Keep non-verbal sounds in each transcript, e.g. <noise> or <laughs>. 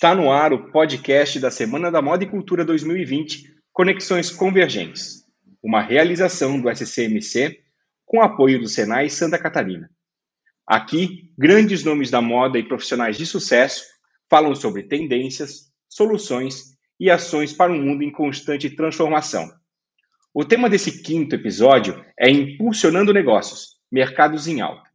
Está no ar o podcast da Semana da Moda e Cultura 2020, Conexões Convergentes, uma realização do SCMC com apoio do Senai Santa Catarina. Aqui, grandes nomes da moda e profissionais de sucesso falam sobre tendências, soluções e ações para um mundo em constante transformação. O tema desse quinto episódio é Impulsionando Negócios, Mercados em Alta.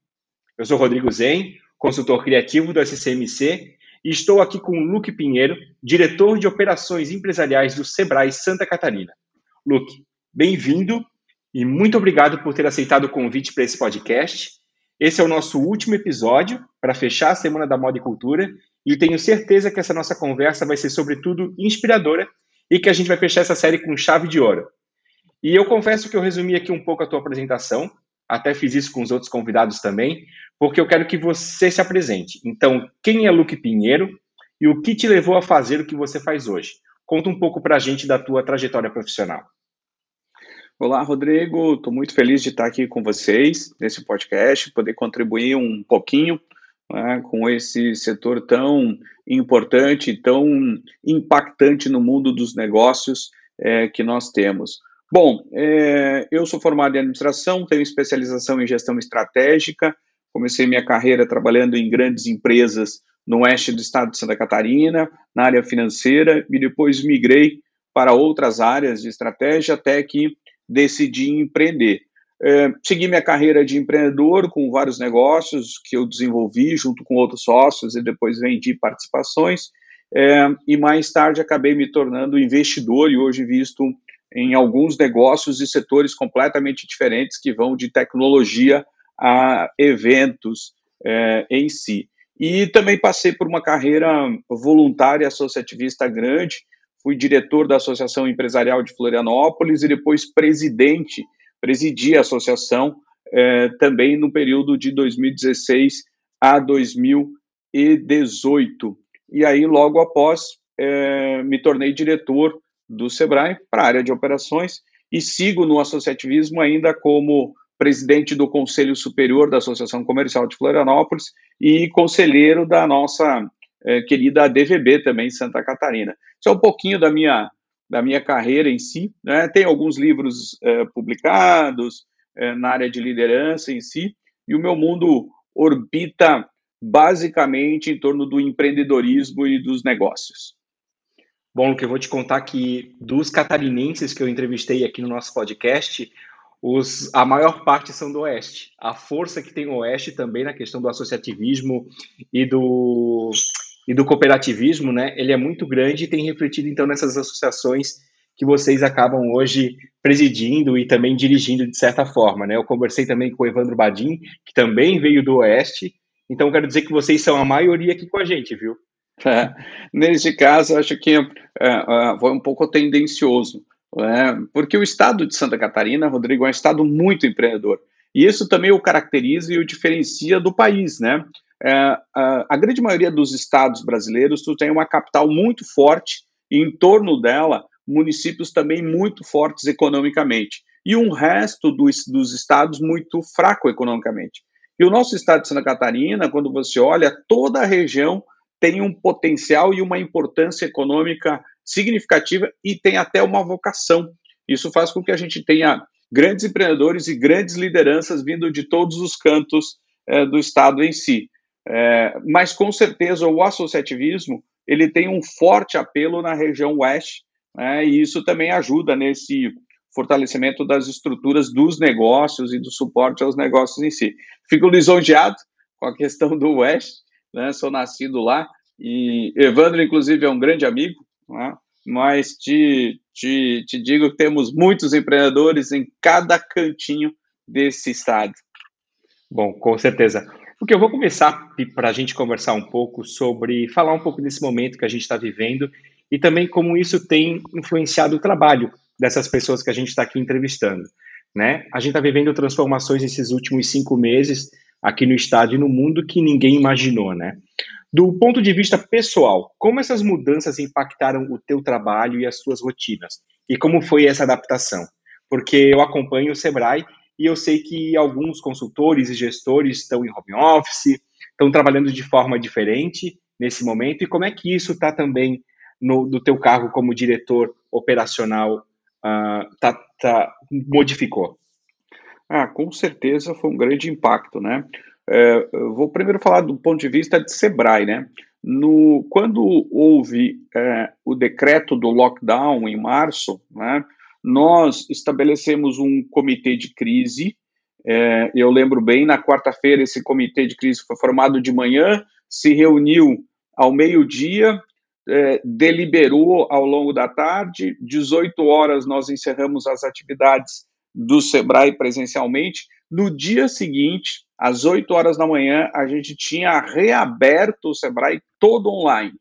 Eu sou Rodrigo Zen, consultor criativo do SCMC e estou aqui com o Luque Pinheiro, diretor de operações empresariais do Sebrae Santa Catarina. Luque, bem-vindo e muito obrigado por ter aceitado o convite para esse podcast. Esse é o nosso último episódio para fechar a Semana da Moda e Cultura e tenho certeza que essa nossa conversa vai ser, sobretudo, inspiradora e que a gente vai fechar essa série com chave de ouro. E eu confesso que eu resumi aqui um pouco a tua apresentação, até fiz isso com os outros convidados também, porque eu quero que você se apresente. Então, quem é Luke Pinheiro e o que te levou a fazer o que você faz hoje? Conta um pouco para a gente da tua trajetória profissional. Olá, Rodrigo. Estou muito feliz de estar aqui com vocês nesse podcast, poder contribuir um pouquinho né, com esse setor tão importante, tão impactante no mundo dos negócios é, que nós temos. Bom, é, eu sou formado em administração, tenho especialização em gestão estratégica, comecei minha carreira trabalhando em grandes empresas no oeste do estado de Santa Catarina, na área financeira, e depois migrei para outras áreas de estratégia até que decidi empreender. É, segui minha carreira de empreendedor com vários negócios que eu desenvolvi junto com outros sócios e depois vendi participações. É, e mais tarde acabei me tornando investidor e hoje visto em alguns negócios e setores completamente diferentes que vão de tecnologia a eventos é, em si. E também passei por uma carreira voluntária associativista grande, fui diretor da Associação Empresarial de Florianópolis e depois presidente, presidi a associação é, também no período de 2016 a 2018. E aí, logo após, é, me tornei diretor do Sebrae para a área de operações e sigo no associativismo ainda como presidente do Conselho Superior da Associação Comercial de Florianópolis e conselheiro da nossa é, querida DVB também, Santa Catarina. Isso é um pouquinho da minha, da minha carreira em si. Né? Tem alguns livros é, publicados é, na área de liderança em si, e o meu mundo orbita basicamente em torno do empreendedorismo e dos negócios. Bom, que eu vou te contar que dos catarinenses que eu entrevistei aqui no nosso podcast, os, a maior parte são do Oeste. A força que tem o Oeste também na questão do associativismo e do, e do cooperativismo, né? Ele é muito grande e tem refletido então nessas associações que vocês acabam hoje presidindo e também dirigindo de certa forma, né? Eu conversei também com o Evandro Badim, que também veio do Oeste. Então quero dizer que vocês são a maioria aqui com a gente, viu? É, nesse caso, acho que é, é, foi um pouco tendencioso, né? porque o estado de Santa Catarina, Rodrigo, é um estado muito empreendedor. E isso também o caracteriza e o diferencia do país, né? É, a, a, grande maioria dos estados brasileiros tu tem uma capital muito forte e em torno dela municípios também muito fortes economicamente e um resto dos, dos estados muito fraco economicamente. E o nosso estado de Santa Catarina, quando você olha toda a região tem um potencial e uma importância econômica significativa e tem até uma vocação. Isso faz com que a gente tenha grandes empreendedores e grandes lideranças vindo de todos os cantos é, do Estado em si. É, mas, com certeza, o associativismo ele tem um forte apelo na região oeste, né, e isso também ajuda nesse fortalecimento das estruturas dos negócios e do suporte aos negócios em si. Fico lisonjeado com a questão do oeste, né? Sou nascido lá e Evandro, inclusive, é um grande amigo, né? mas te, te, te digo que temos muitos empreendedores em cada cantinho desse estado. Bom, com certeza. Porque eu vou começar para a gente conversar um pouco sobre, falar um pouco desse momento que a gente está vivendo e também como isso tem influenciado o trabalho dessas pessoas que a gente está aqui entrevistando. Né? A gente está vivendo transformações nesses últimos cinco meses aqui no estado e no mundo que ninguém imaginou, né? Do ponto de vista pessoal, como essas mudanças impactaram o teu trabalho e as suas rotinas? E como foi essa adaptação? Porque eu acompanho o Sebrae e eu sei que alguns consultores e gestores estão em home office, estão trabalhando de forma diferente nesse momento e como é que isso está também no, do teu cargo como diretor operacional uh, tá, tá, modificou? Ah, com certeza foi um grande impacto, né? É, vou primeiro falar do ponto de vista de Sebrae, né? No, quando houve é, o decreto do lockdown em março, né, nós estabelecemos um comitê de crise. É, eu lembro bem, na quarta-feira, esse comitê de crise foi formado de manhã, se reuniu ao meio-dia, é, deliberou ao longo da tarde, 18 horas nós encerramos as atividades do Sebrae presencialmente. No dia seguinte, às 8 horas da manhã, a gente tinha reaberto o Sebrae todo online.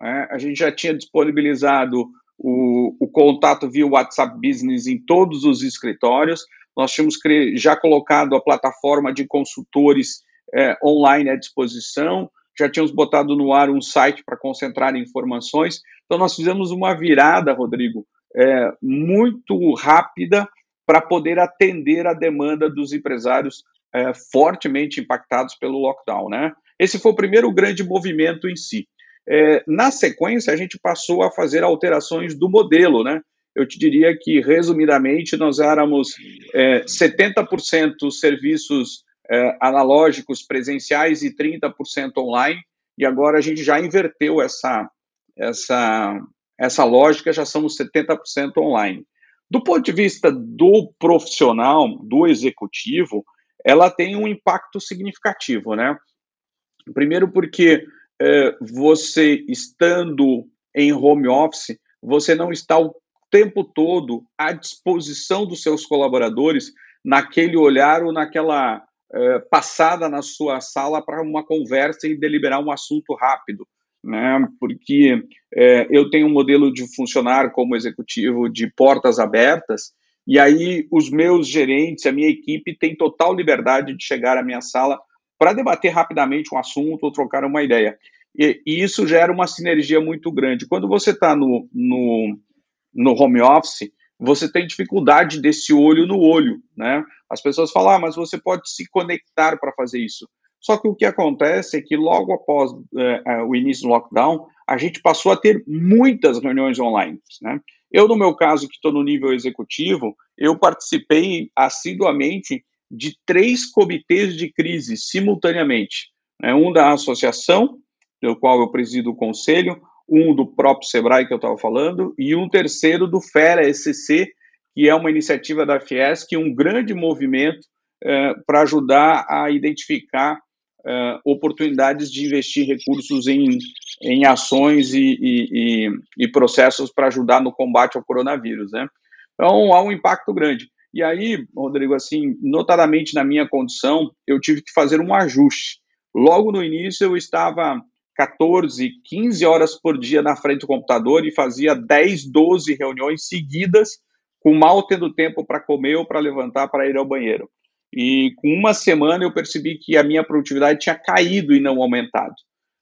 Né? A gente já tinha disponibilizado o, o, contato via WhatsApp Business em todos os escritórios. Nós tínhamos já colocado a plataforma de consultores é, online à disposição já tínhamos botado no ar um site para concentrar informações. Então, nós fizemos uma virada, Rodrigo, é, muito rápida para poder atender a demanda dos empresários é, fortemente impactados pelo lockdown. Né? Esse foi o primeiro grande movimento em si. É, na sequência, a gente passou a fazer alterações do modelo. Né? Eu te diria que, resumidamente, nós éramos é, 70% serviços é, analógicos presenciais e 30% online, e agora a gente já inverteu essa, essa, essa lógica, já somos 70% online. Do ponto de vista do profissional, do executivo, ela tem um impacto significativo, né? Primeiro porque é, você estando em home office, você não está o tempo todo à disposição dos seus colaboradores naquele olhar ou naquela é, passada na sua sala para uma conversa e deliberar um assunto rápido. Né? Porque é, eu tenho um modelo de funcionar como executivo de portas abertas, e aí os meus gerentes, a minha equipe tem total liberdade de chegar à minha sala para debater rapidamente um assunto ou trocar uma ideia. E, e isso gera uma sinergia muito grande. Quando você está no, no, no home office, você tem dificuldade desse olho no olho, né? As pessoas falam, ah, mas você pode se conectar para fazer isso. Só que o que acontece é que logo após é, é, o início do lockdown, a gente passou a ter muitas reuniões online, né? Eu, no meu caso, que estou no nível executivo, eu participei assiduamente de três comitês de crise simultaneamente. Né? Um da associação, do qual eu presido o conselho, um do próprio Sebrae que eu estava falando, e um terceiro do FERA SCC, que é uma iniciativa da Fiesc, um grande movimento é, para ajudar a identificar é, oportunidades de investir recursos em, em ações e, e, e processos para ajudar no combate ao coronavírus. Né? Então, há um impacto grande. E aí, Rodrigo, assim, notadamente na minha condição, eu tive que fazer um ajuste. Logo no início, eu estava 14, 15 horas por dia na frente do computador e fazia 10, 12 reuniões seguidas, com mal tendo tempo para comer ou para levantar para ir ao banheiro. E com uma semana eu percebi que a minha produtividade tinha caído e não aumentado.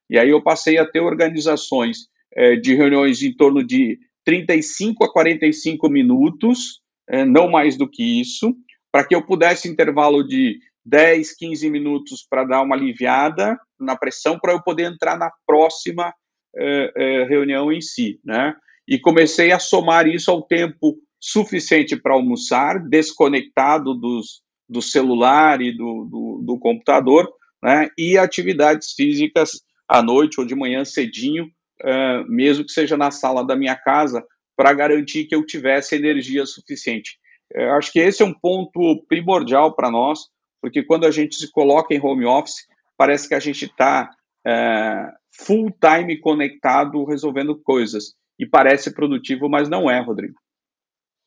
E aí eu passei a ter organizações é, de reuniões em torno de 35 a 45 minutos, é, não mais do que isso, para que eu pudesse intervalo de 10, 15 minutos para dar uma aliviada na pressão para eu poder entrar na próxima eh, reunião em si, né? E comecei a somar isso ao tempo suficiente para almoçar, desconectado dos, do celular e do, do, do, computador, né? E atividades físicas à noite ou de manhã cedinho, eh, mesmo que seja na sala da minha casa, para garantir que eu tivesse energia suficiente. Eu acho que esse é um ponto primordial para nós, porque quando a gente se coloca em home office, parece que a gente está é, full time conectado resolvendo coisas. E parece produtivo, mas não é, Rodrigo.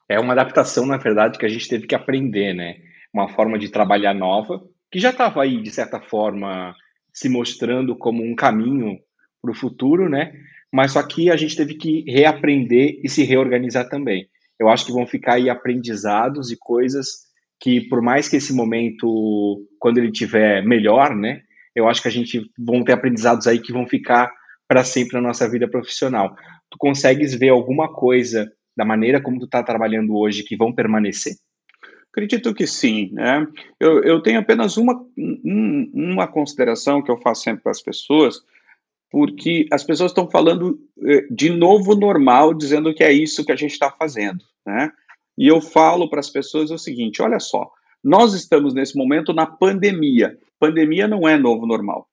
É uma adaptação, na verdade, que a gente teve que aprender, né? Uma forma de trabalhar nova, que já estava aí, de certa forma, se mostrando como um caminho para o futuro, né? Mas só que a gente teve que reaprender e se reorganizar também. Eu acho que vão ficar aí aprendizados e coisas que por mais que esse momento, quando ele tiver melhor, né, eu acho que a gente vão ter aprendizados aí que vão ficar para sempre na nossa vida profissional. Tu consegues ver alguma coisa da maneira como tu está trabalhando hoje que vão permanecer? Acredito que sim, né? Eu, eu tenho apenas uma, um, uma consideração que eu faço sempre para as pessoas. porque as pessoas estão falando eh, de novo normal, dizendo que é isso que a gente está fazendo, né? E eu falo para as pessoas o seguinte: olha só, nós estamos nesse momento na pandemia. Pandemia não é novo normal.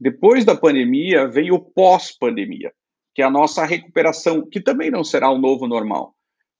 Depois da pandemia vem o pós-pandemia, que é a nossa recuperação, que também não será o novo normal.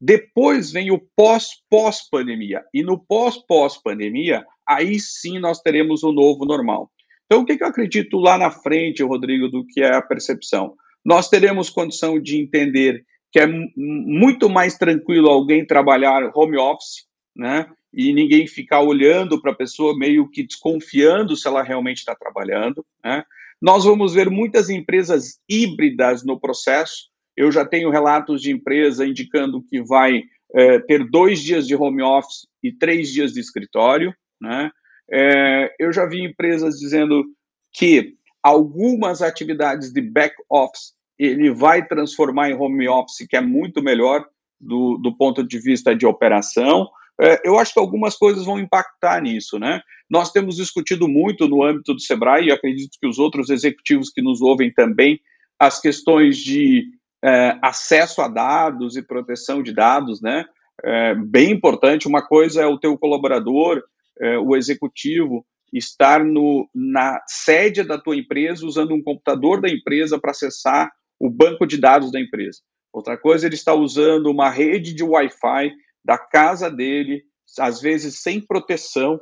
Depois vem o pós-pós-pandemia. E no pós-pós-pandemia, aí sim nós teremos o novo normal. Então, o que, que eu acredito lá na frente, Rodrigo, do que é a percepção? Nós teremos condição de entender que é muito mais tranquilo alguém trabalhar home office, né? E ninguém ficar olhando para a pessoa meio que desconfiando se ela realmente está trabalhando, né? Nós vamos ver muitas empresas híbridas no processo. Eu já tenho relatos de empresa indicando que vai é, ter dois dias de home office e três dias de escritório, né? É, eu já vi empresas dizendo que algumas atividades de back office ele vai transformar em home office, que é muito melhor do, do ponto de vista de operação. É, eu acho que algumas coisas vão impactar nisso, né? Nós temos discutido muito no âmbito do Sebrae, e acredito que os outros executivos que nos ouvem também, as questões de é, acesso a dados e proteção de dados, né? É, bem importante. Uma coisa é o teu colaborador é, o executivo estar no, na sede da tua empresa usando um computador da empresa para acessar o banco de dados da empresa. Outra coisa, ele está usando uma rede de Wi-Fi da casa dele, às vezes sem proteção,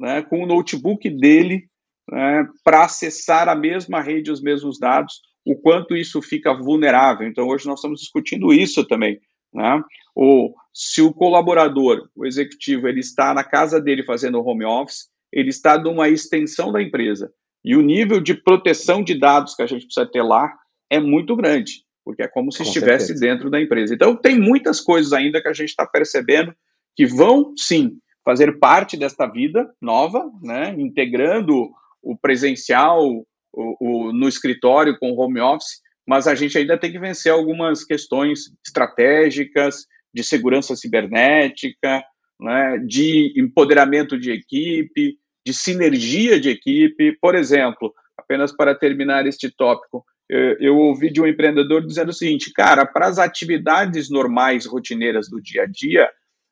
né, com o notebook dele, né, para acessar a mesma rede os mesmos dados, o quanto isso fica vulnerável. Então, hoje nós estamos discutindo isso também. Né? Ou se o colaborador, o executivo, ele está na casa dele fazendo home office, ele está numa extensão da empresa. E o nível de proteção de dados que a gente precisa ter lá é muito grande, porque é como se Com estivesse certeza. dentro da empresa. Então, tem muitas coisas ainda que a gente está percebendo que vão, sim, fazer parte desta vida nova, né? integrando o presencial o, o, no escritório com home office, mas a gente ainda tem que vencer algumas questões estratégicas, de segurança cibernética, né, de empoderamento de equipe, de sinergia de equipe. Por exemplo, apenas para terminar este tópico, eu, eu ouvi de um empreendedor dizendo o seguinte: cara, para as atividades normais, rotineiras do dia a dia,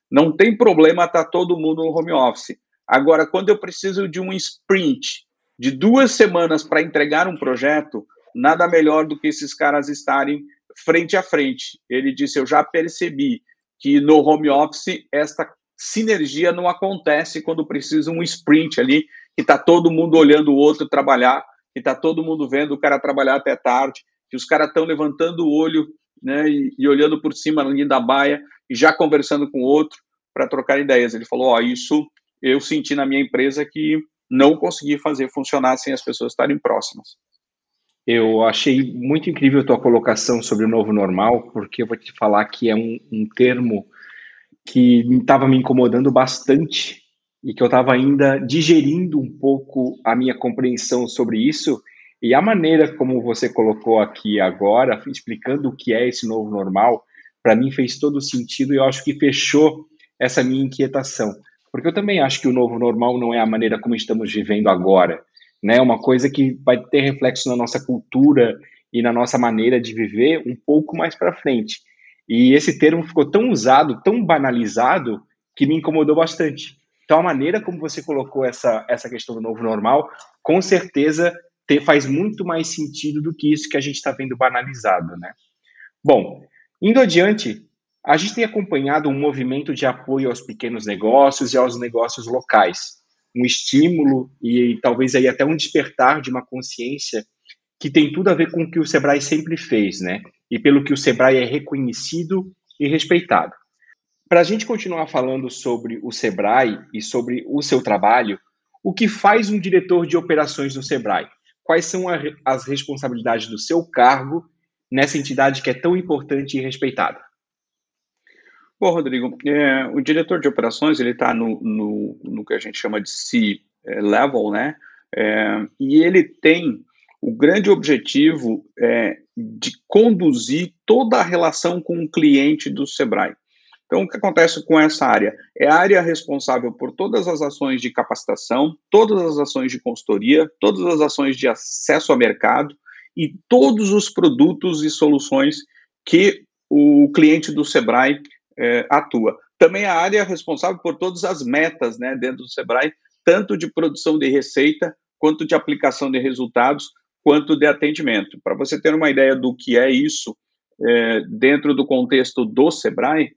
não tem problema estar tá todo mundo no home office. Agora, quando eu preciso de um sprint de duas semanas para entregar um projeto, nada melhor do que esses caras estarem frente a frente. Ele disse: Eu já percebi que no home office esta sinergia não acontece quando precisa um sprint ali, que está todo mundo olhando o outro trabalhar, que está todo mundo vendo o cara trabalhar até tarde, que os caras estão levantando o olho né, e, e, olhando por cima ali da baia e já conversando com o outro para trocar ideias. Ele falou: Ó, isso eu senti na minha empresa que não consegui fazer funcionar sem as pessoas estarem próximas. Eu achei muito incrível a tua colocação sobre o novo normal, porque eu vou te falar que é um, um termo que estava me incomodando bastante e que eu estava ainda digerindo um pouco a minha compreensão sobre isso e a maneira como você colocou aqui agora, explicando o que é esse novo normal, para mim fez todo sentido e eu acho que fechou essa minha inquietação. Porque eu também acho que o novo normal não é a maneira como estamos vivendo agora né? Uma coisa que vai ter reflexo na nossa cultura e na nossa maneira de viver um pouco mais para frente. E esse termo ficou tão usado, tão banalizado, que me incomodou bastante. Então, a maneira como você colocou essa, essa questão do novo normal, com certeza te, faz muito mais sentido do que isso que a gente está vendo banalizado, né? Bom, indo adiante, a gente tem acompanhado um movimento de apoio aos pequenos negócios e aos negócios locais um estímulo e talvez aí até um despertar de uma consciência que tem tudo a ver com o que o Sebrae sempre fez, né? E pelo que o Sebrae é reconhecido e respeitado. Para a gente continuar falando sobre o Sebrae e sobre o seu trabalho, o que faz um diretor de operações do Sebrae? Quais são as responsabilidades do seu cargo nessa entidade que é tão importante e respeitada? Bom, Rodrigo, é, o diretor de operações ele está no, no, no, que a gente chama de C-level, né? É, e ele tem o grande objetivo é, de conduzir toda a relação com o cliente do Sebrae. Então, o que acontece com essa área? É a área responsável por todas as ações de capacitação, todas as ações de consultoria, todas as ações de acesso ao mercado e todos os produtos e soluções que o cliente do Sebrae é, atua. Também a área responsável por todas as metas né, dentro do Sebrae, tanto de produção de receita, quanto de aplicação de resultados, quanto de atendimento. Para você ter uma ideia do que é isso é, dentro do contexto do Sebrae,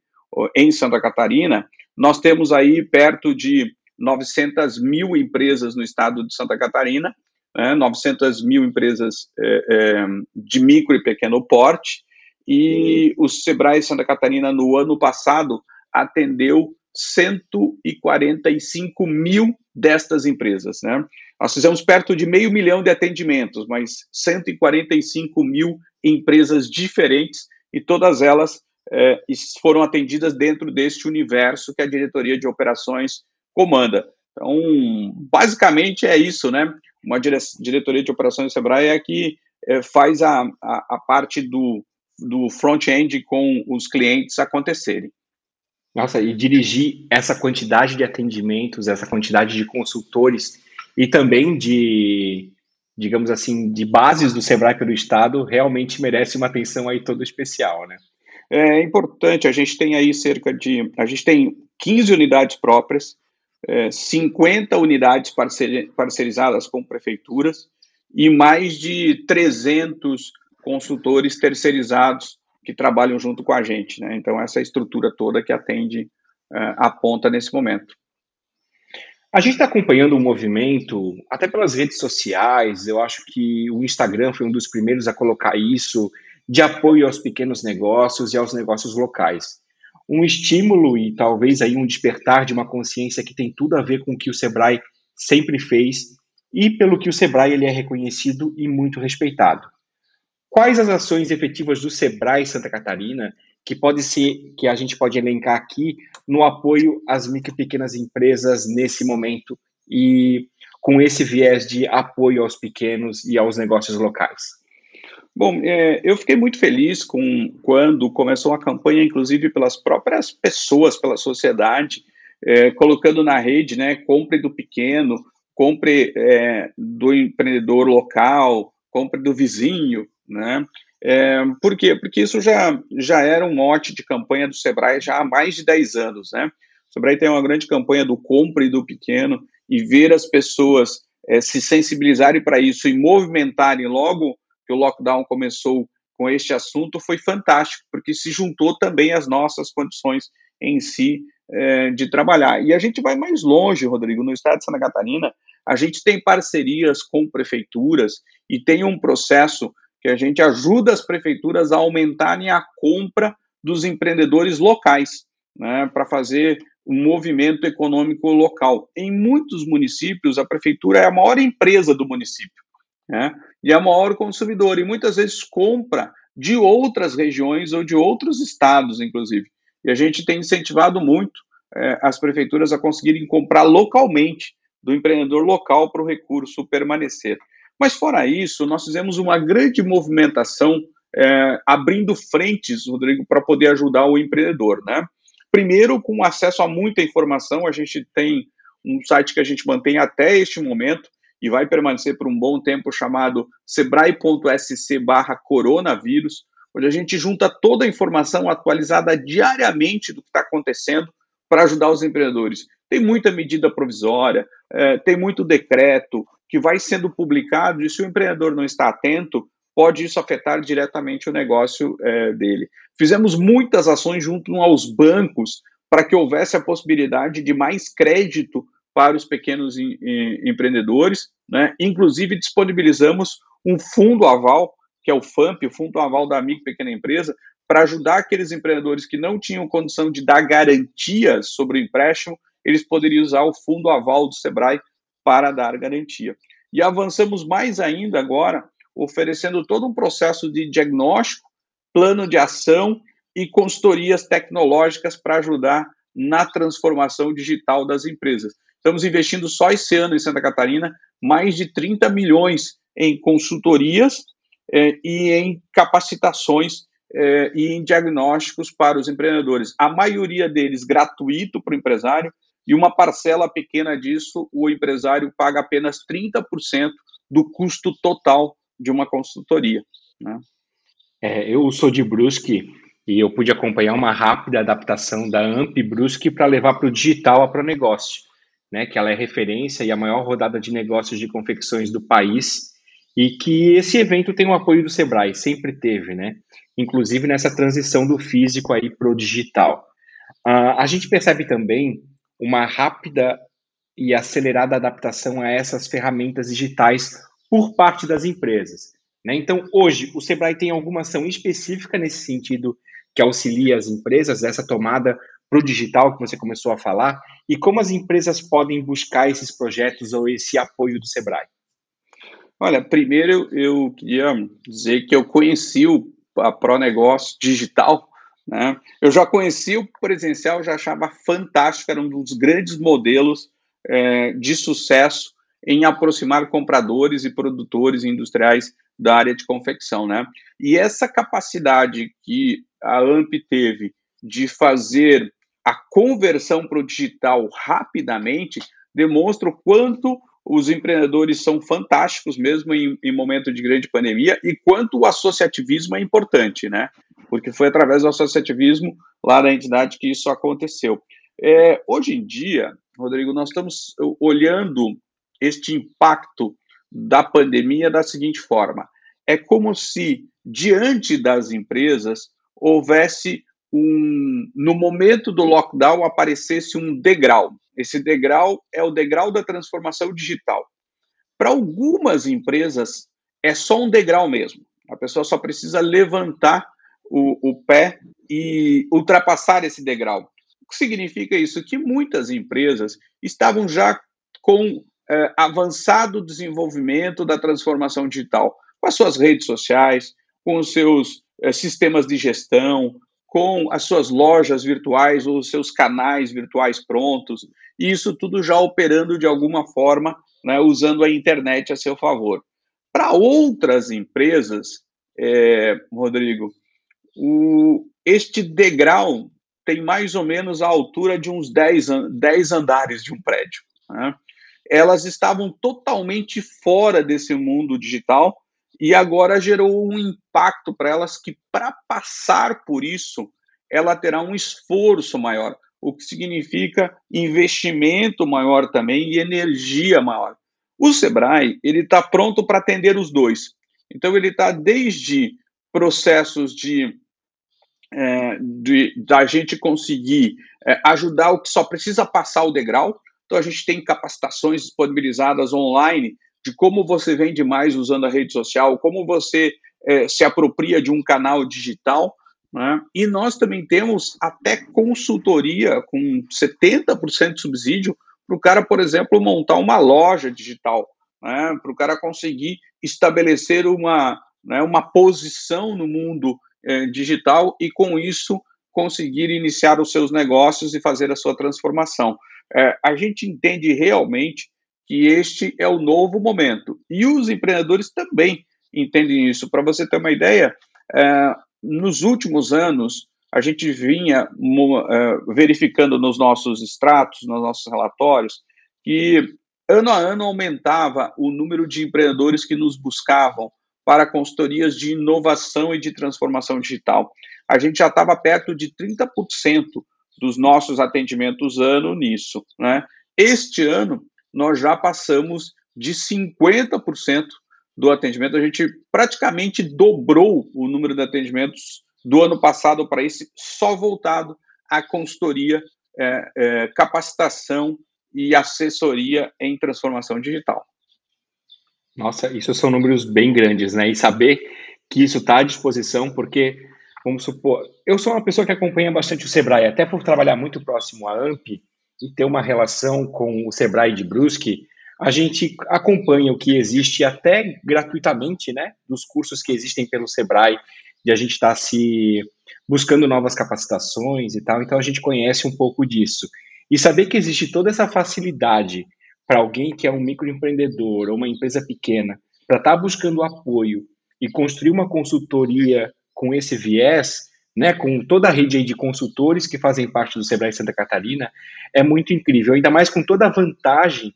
em Santa Catarina, nós temos aí perto de 900 mil empresas no estado de Santa Catarina, né, 900 mil empresas é, é, de micro e pequeno porte, e o Sebrae Santa Catarina, no ano passado, atendeu 145 mil destas empresas. Né? Nós fizemos perto de meio milhão de atendimentos, mas 145 mil empresas diferentes e todas elas é, foram atendidas dentro deste universo que a diretoria de operações comanda. Então, basicamente é isso, né? Uma diretoria de operações do Sebrae é que é, faz a, a, a parte do, do front-end com os clientes acontecerem. Nossa, e dirigir essa quantidade de atendimentos, essa quantidade de consultores e também de, digamos assim, de bases do Sebrae pelo Estado, realmente merece uma atenção aí toda especial, né? É importante, a gente tem aí cerca de, a gente tem 15 unidades próprias, é, 50 unidades parcerizadas com prefeituras e mais de 300 consultores terceirizados que trabalham junto com a gente. Né? Então, essa estrutura toda que atende uh, a ponta nesse momento. A gente está acompanhando um movimento, até pelas redes sociais, eu acho que o Instagram foi um dos primeiros a colocar isso, de apoio aos pequenos negócios e aos negócios locais. Um estímulo e talvez aí um despertar de uma consciência que tem tudo a ver com o que o Sebrae sempre fez e pelo que o Sebrae ele é reconhecido e muito respeitado. Quais as ações efetivas do Sebrae Santa Catarina que pode ser que a gente pode elencar aqui no apoio às micro e pequenas empresas nesse momento e com esse viés de apoio aos pequenos e aos negócios locais? Bom, é, eu fiquei muito feliz com quando começou a campanha, inclusive pelas próprias pessoas, pela sociedade, é, colocando na rede, né, compre do pequeno, compre é, do empreendedor local, compre do vizinho, né? É, por quê? Porque isso já, já era um mote de campanha do Sebrae já há mais de 10 anos, né? O Sebrae tem uma grande campanha do compre do pequeno e ver as pessoas é, se sensibilizarem para isso e movimentarem logo que o lockdown começou com este assunto foi fantástico, porque se juntou também às nossas condições em si é, de trabalhar. E a gente vai mais longe, Rodrigo, no estado de Santa Catarina, a gente tem parcerias com prefeituras e tem um processo que a gente ajuda as prefeituras a aumentarem a compra dos empreendedores locais, né, para fazer um movimento econômico local. Em muitos municípios, a prefeitura é a maior empresa do município né, e é a maior consumidora, e muitas vezes compra de outras regiões ou de outros estados, inclusive. E a gente tem incentivado muito é, as prefeituras a conseguirem comprar localmente do empreendedor local para o recurso permanecer. Mas fora isso, nós fizemos uma grande movimentação é, abrindo frentes, Rodrigo, para poder ajudar o empreendedor, né? Primeiro, com acesso a muita informação, a gente tem um site que a gente mantém até este momento e vai permanecer por um bom tempo chamado sebrae.sc coronavírus, onde a gente junta toda a informação atualizada diariamente do que está acontecendo para ajudar os empreendedores. Tem muita medida provisória, é, tem muito decreto, que vai sendo publicado e se o empreendedor não está atento, pode isso afetar diretamente o negócio é, dele. Fizemos muitas ações junto aos bancos para que houvesse a possibilidade de mais crédito para os pequenos em, em, empreendedores, né? Inclusive disponibilizamos um fundo aval, que é o FAMP, o Fundo Aval da Amiga Pequena Empresa, para ajudar aqueles empreendedores que não tinham condição de dar garantias sobre o empréstimo, eles poderiam usar o fundo aval do Sebrae para dar garantia. E avançamos mais ainda agora, oferecendo todo um processo de diagnóstico, plano de ação e consultorias tecnológicas para ajudar na transformação digital das empresas. Estamos investindo só esse ano em Santa Catarina mais de 30 milhões em consultorias eh, e em capacitações eh, e em diagnósticos para os empreendedores. A maioria deles gratuito para o empresário e uma parcela pequena disso, o empresário paga apenas 30% do custo total de uma consultoria. Né? É, eu sou de Brusque e eu pude acompanhar uma rápida adaptação da AMP Brusque para levar para o digital a ProNegócio, né, que ela é referência e a maior rodada de negócios de confecções do país e que esse evento tem o apoio do Sebrae, sempre teve, né? Inclusive nessa transição do físico aí para o digital. Uh, a gente percebe também uma rápida e acelerada adaptação a essas ferramentas digitais por parte das empresas. Né? Então, hoje, o Sebrae tem alguma ação específica nesse sentido que auxilia as empresas nessa tomada para o digital que você começou a falar e como as empresas podem buscar esses projetos ou esse apoio do Sebrae? Olha, primeiro eu queria dizer que eu conheci o, a ProNegócio Digital, né? Eu já conheci o presencial, já achava fantástico, era um dos grandes modelos é, de sucesso em aproximar compradores e produtores industriais da área de confecção, né? E essa capacidade que a AMP teve de fazer a conversão para o digital rapidamente demonstra o quanto os empreendedores são fantásticos mesmo em, em, momento de grande pandemia e quanto o associativismo é importante, né? Porque foi através do associativismo lá da entidade que isso aconteceu. É, hoje em dia, Rodrigo, nós estamos olhando este impacto da pandemia da seguinte forma: é como se diante das empresas houvesse um, no momento do lockdown aparecesse um degrau. Esse degrau é o degrau da transformação digital. Para algumas empresas, é só um degrau mesmo. A pessoa só precisa levantar o, o pé e ultrapassar esse degrau. O que significa isso? Que muitas empresas estavam já com é, avançado desenvolvimento da transformação digital, com as suas redes sociais, com os seus é, sistemas de gestão, com as suas lojas virtuais ou os seus canais virtuais prontos, e isso tudo já operando de alguma forma, né, usando a internet a seu favor. Para outras empresas, é, Rodrigo, o, este degrau tem mais ou menos a altura de uns 10, 10 andares de um prédio. Né? Elas estavam totalmente fora desse mundo digital e agora gerou um impacto para elas que, para passar por isso, ela terá um esforço maior, o que significa investimento maior também e energia maior. O Sebrae ele está pronto para atender os dois. Então ele está desde processos de, é, de da gente conseguir é, ajudar o que só precisa passar o degrau. Então a gente tem capacitações disponibilizadas online de como você vende mais usando a rede social, como você é, se apropria de um canal digital. Né? E nós também temos até consultoria com 70% de subsídio para o cara, por exemplo, montar uma loja digital, né? para o cara conseguir estabelecer uma, né, uma posição no mundo é, digital e, com isso, conseguir iniciar os seus negócios e fazer a sua transformação. É, a gente entende realmente que este é o novo momento. E os empreendedores também entendem isso. Para você ter uma ideia, é, nos últimos anos, a gente vinha uh, verificando nos nossos extratos, nos nossos relatórios, que ano a ano aumentava o número de empreendedores que nos buscavam para consultorias de inovação e de transformação digital. A gente já estava perto de 30% dos nossos atendimentos ano nisso. Né? Este ano, nós já passamos de 50% do atendimento, a gente praticamente dobrou o número de atendimentos do ano passado para esse, só voltado à consultoria, é, é, capacitação e assessoria em transformação digital. Nossa, isso são números bem grandes, né? E saber que isso está à disposição, porque, vamos supor, eu sou uma pessoa que acompanha bastante o Sebrae, até por trabalhar muito próximo à AMP e ter uma relação com o Sebrae de Brusque, a gente acompanha o que existe até gratuitamente, né, dos cursos que existem pelo Sebrae, e a gente está se buscando novas capacitações e tal, então a gente conhece um pouco disso. E saber que existe toda essa facilidade para alguém que é um microempreendedor ou uma empresa pequena, para estar tá buscando apoio e construir uma consultoria com esse viés, né, com toda a rede de consultores que fazem parte do Sebrae Santa Catarina, é muito incrível, ainda mais com toda a vantagem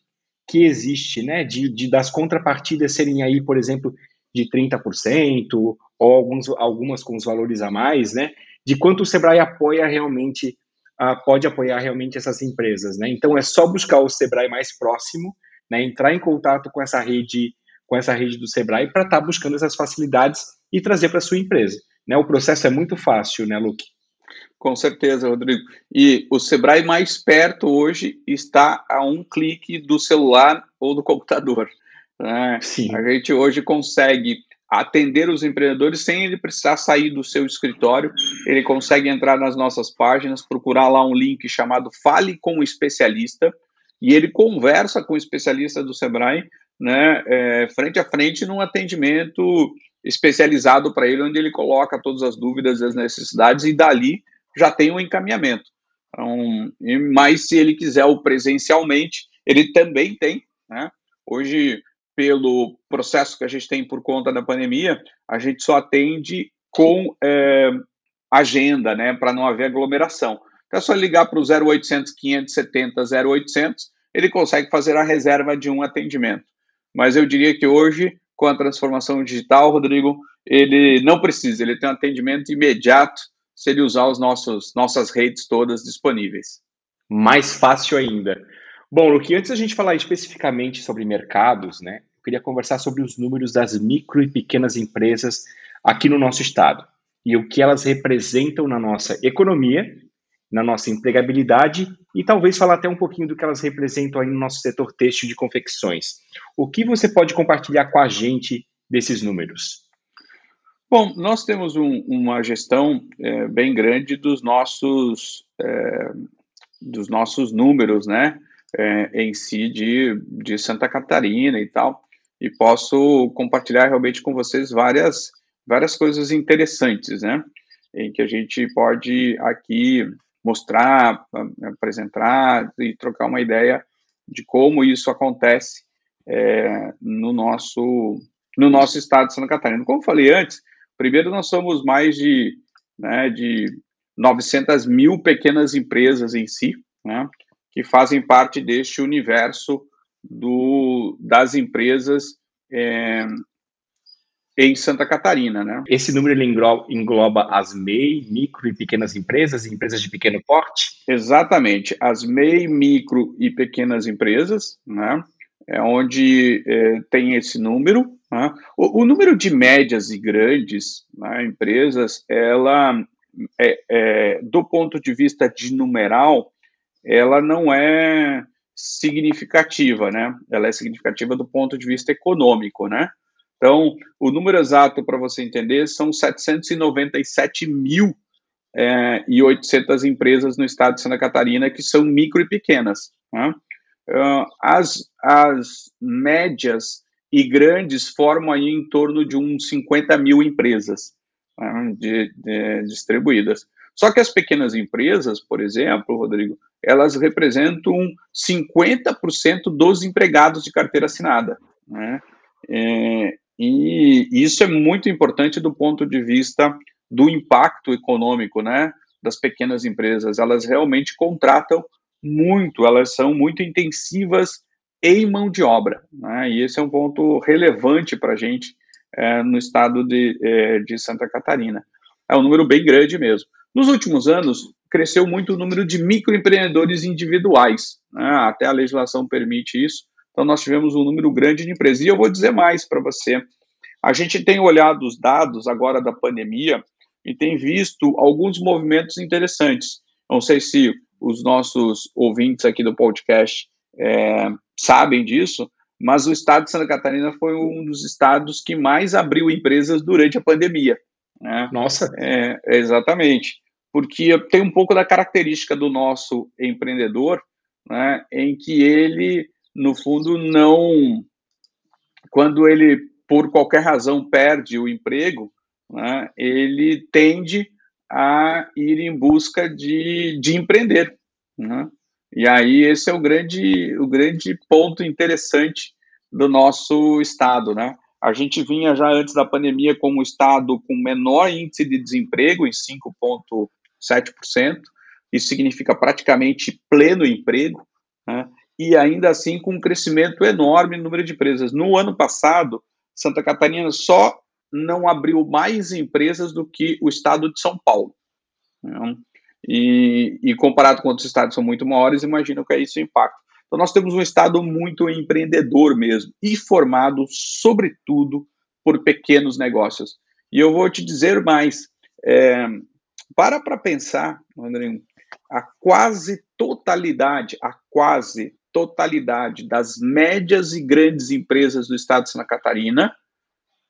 que existe, né, de, de das contrapartidas serem aí, por exemplo, de 30%, ou alguns, algumas com os valores a mais, né? De quanto o Sebrae apoia realmente, uh, pode apoiar realmente essas empresas, né? Então é só buscar o Sebrae mais próximo, né? Entrar em contato com essa rede, com essa rede do Sebrae para estar tá buscando essas facilidades e trazer para sua empresa. Né? O processo é muito fácil, né, Luke? Com certeza, Rodrigo. E o Sebrae mais perto hoje está a um clique do celular ou do computador. Né? Sim. A gente hoje consegue atender os empreendedores sem ele precisar sair do seu escritório. Ele consegue entrar nas nossas páginas, procurar lá um link chamado Fale com o Especialista e ele conversa com o especialista do Sebrae, né, é, frente a frente, num atendimento especializado para ele, onde ele coloca todas as dúvidas e as necessidades e dali já tem um encaminhamento. Então, mas se ele quiser o presencialmente, ele também tem. Né? Hoje, pelo processo que a gente tem por conta da pandemia, a gente só atende com é, agenda, né, para não haver aglomeração. Então é só ligar para o 0800 570 0800, ele consegue fazer a reserva de um atendimento. Mas eu diria que hoje, com a transformação digital, Rodrigo, ele não precisa, ele tem um atendimento imediato se ele usar os nossos nossas redes todas disponíveis. Mais fácil ainda. Bom, Luque, antes da gente falar especificamente sobre mercados, né, eu queria conversar sobre os números das micro e pequenas empresas aqui no nosso estado e o que elas representam na nossa economia, na nossa empregabilidade e talvez falar até um pouquinho do que elas representam aí no nosso setor têxtil de confecções. O que você pode compartilhar com a gente desses números? Bom, nós temos um, uma gestão é, bem grande dos nossos, é, dos nossos números, né, é, em si de, de Santa Catarina e tal, e posso compartilhar realmente com vocês várias, várias coisas interessantes, né, em que a gente pode aqui mostrar, apresentar e trocar uma ideia de como isso acontece é, no nosso no nosso estado de Santa Catarina. Como falei antes, Primeiro, nós somos mais de, né, de 900 mil pequenas empresas em si, né, que fazem parte deste universo do, das empresas é, em Santa Catarina, né? Esse número ele engloba as MEI, micro e pequenas empresas, empresas de pequeno porte? Exatamente, as MEI, micro e pequenas empresas, né? É onde é, tem esse número, né? O, o, número de médias e grandes né, empresas, ela, é, é, do ponto de vista de numeral, ela não é significativa, né? Ela é significativa do ponto de vista econômico, né? Então, o número exato para você entender são 797 mil é, e 800 empresas no estado de Santa Catarina que são micro e pequenas. Né? As, as médias e grandes formam aí em torno de uns 50 mil empresas né, de, de, distribuídas. Só que as pequenas empresas, por exemplo, Rodrigo, elas representam 50% dos empregados de carteira assinada. Né? É, e isso é muito importante do ponto de vista do impacto econômico né, das pequenas empresas. Elas realmente contratam muito, elas são muito intensivas em mão de obra. Né? E esse é um ponto relevante para a gente é, no estado de, é, de Santa Catarina. É um número bem grande mesmo. Nos últimos anos, cresceu muito o número de microempreendedores individuais. Né? Até a legislação permite isso. Então, nós tivemos um número grande de empresas. E eu vou dizer mais para você. A gente tem olhado os dados agora da pandemia e tem visto alguns movimentos interessantes. Não sei se os nossos ouvintes aqui do podcast é, sabem disso, mas o estado de Santa Catarina foi um dos estados que mais abriu empresas durante a pandemia. Né? Nossa! É, exatamente. Porque tem um pouco da característica do nosso empreendedor, né, em que ele, no fundo, não. Quando ele, por qualquer razão, perde o emprego, né, ele tende a ir em busca de, de empreender. Né? E aí esse é o grande, o grande ponto interessante do nosso estado, né? A gente vinha já antes da pandemia como estado com menor índice de desemprego, em 5,7%, isso significa praticamente pleno emprego, né? E ainda assim com um crescimento enorme no número de empresas. No ano passado, Santa Catarina só não abriu mais empresas do que o estado de São Paulo. Né? E, e, comparado com outros estados são muito maiores, imagino que é isso o impacto. Então, nós temos um estado muito empreendedor mesmo e formado, sobretudo, por pequenos negócios. E eu vou te dizer mais: é, para para pensar, Andrinho, a quase totalidade, a quase totalidade das médias e grandes empresas do estado de Santa Catarina,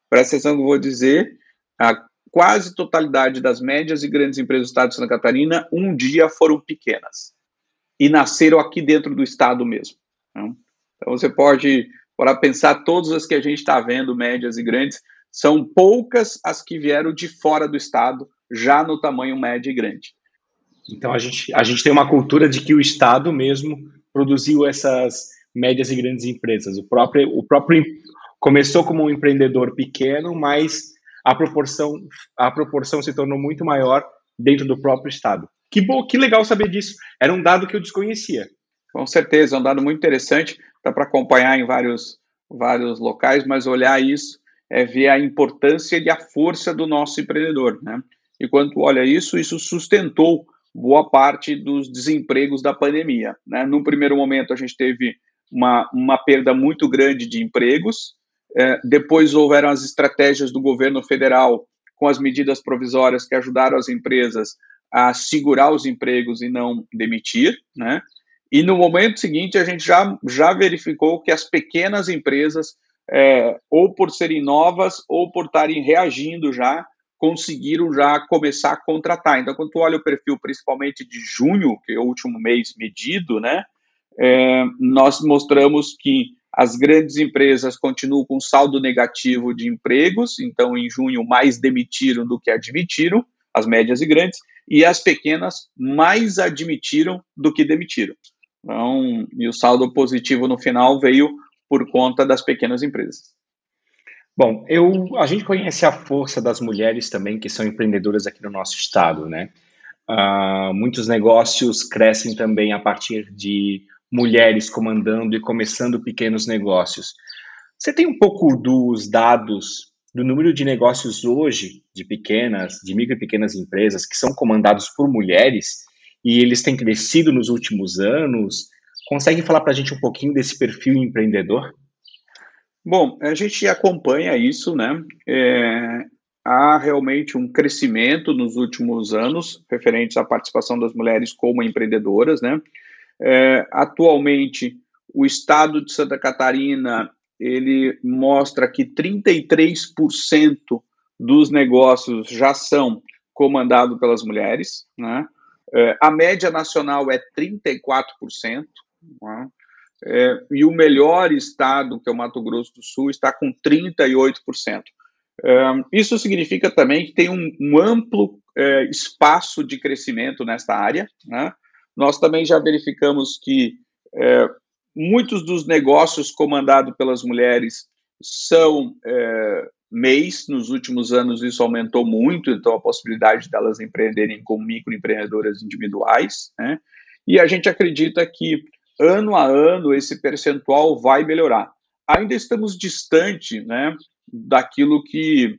presta atenção que eu vou dizer, a quase totalidade das médias e grandes empresas do estado de Santa Catarina um dia foram pequenas e nasceram aqui dentro do estado mesmo. Né? Então você pode, para pensar, todas as que a gente está vendo, médias e grandes, são poucas as que vieram de fora do estado, já no tamanho médio e grande. Então a gente, a gente tem uma cultura de que o estado mesmo produziu essas médias e grandes empresas. O próprio, o próprio começou como um empreendedor pequeno, mas a proporção, a proporção se tornou muito maior dentro do próprio estado. Que bom, que legal saber disso. Era um dado que eu desconhecia. Com certeza, é um dado muito interessante, dá para acompanhar em vários, vários locais, mas olhar isso é ver a importância e a força do nosso empreendedor, né? E quando olha isso, isso sustentou boa parte dos desempregos da pandemia, né? Num primeiro momento, a gente teve uma, uma perda muito grande de empregos, é, depois houveram as estratégias do governo federal com as medidas provisórias que ajudaram as empresas a segurar os empregos e não demitir, né? E no momento seguinte, a gente já, já verificou que as pequenas empresas é, ou por serem novas ou por estarem reagindo já, conseguiram já começar a contratar. Então, quando tu olha o perfil, principalmente de junho, que é o último mês medido, né, é, nós mostramos que as grandes empresas continuam com saldo negativo de empregos, então em junho mais demitiram do que admitiram, as médias e grandes, e as pequenas mais admitiram do que demitiram. Então, e o saldo positivo no final veio por conta das pequenas empresas. Bom, eu, a gente conhece a força das mulheres também que são empreendedoras aqui no nosso estado, né? Uh, muitos negócios crescem também a partir de mulheres comandando e começando pequenos negócios. Você tem um pouco dos dados do número de negócios hoje de pequenas, de micro e pequenas empresas que são comandados por mulheres e eles têm crescido nos últimos anos? Consegue falar para a gente um pouquinho desse perfil empreendedor? Bom, a gente acompanha isso, né? É, há realmente um crescimento nos últimos anos referentes à participação das mulheres como empreendedoras, né? É, atualmente, o estado de Santa Catarina ele mostra que 33% dos negócios já são comandados pelas mulheres, né? É, a média nacional é 34%, né? É, e o melhor estado, que é o Mato Grosso do Sul, está com 38%. É, isso significa também que tem um, um amplo é, espaço de crescimento nesta área. Né? Nós também já verificamos que é, muitos dos negócios comandados pelas mulheres são é, MEIs. Nos últimos anos, isso aumentou muito, então a possibilidade delas empreenderem como microempreendedoras individuais. Né? E a gente acredita que ano a ano esse percentual vai melhorar. Ainda estamos distante né, daquilo que,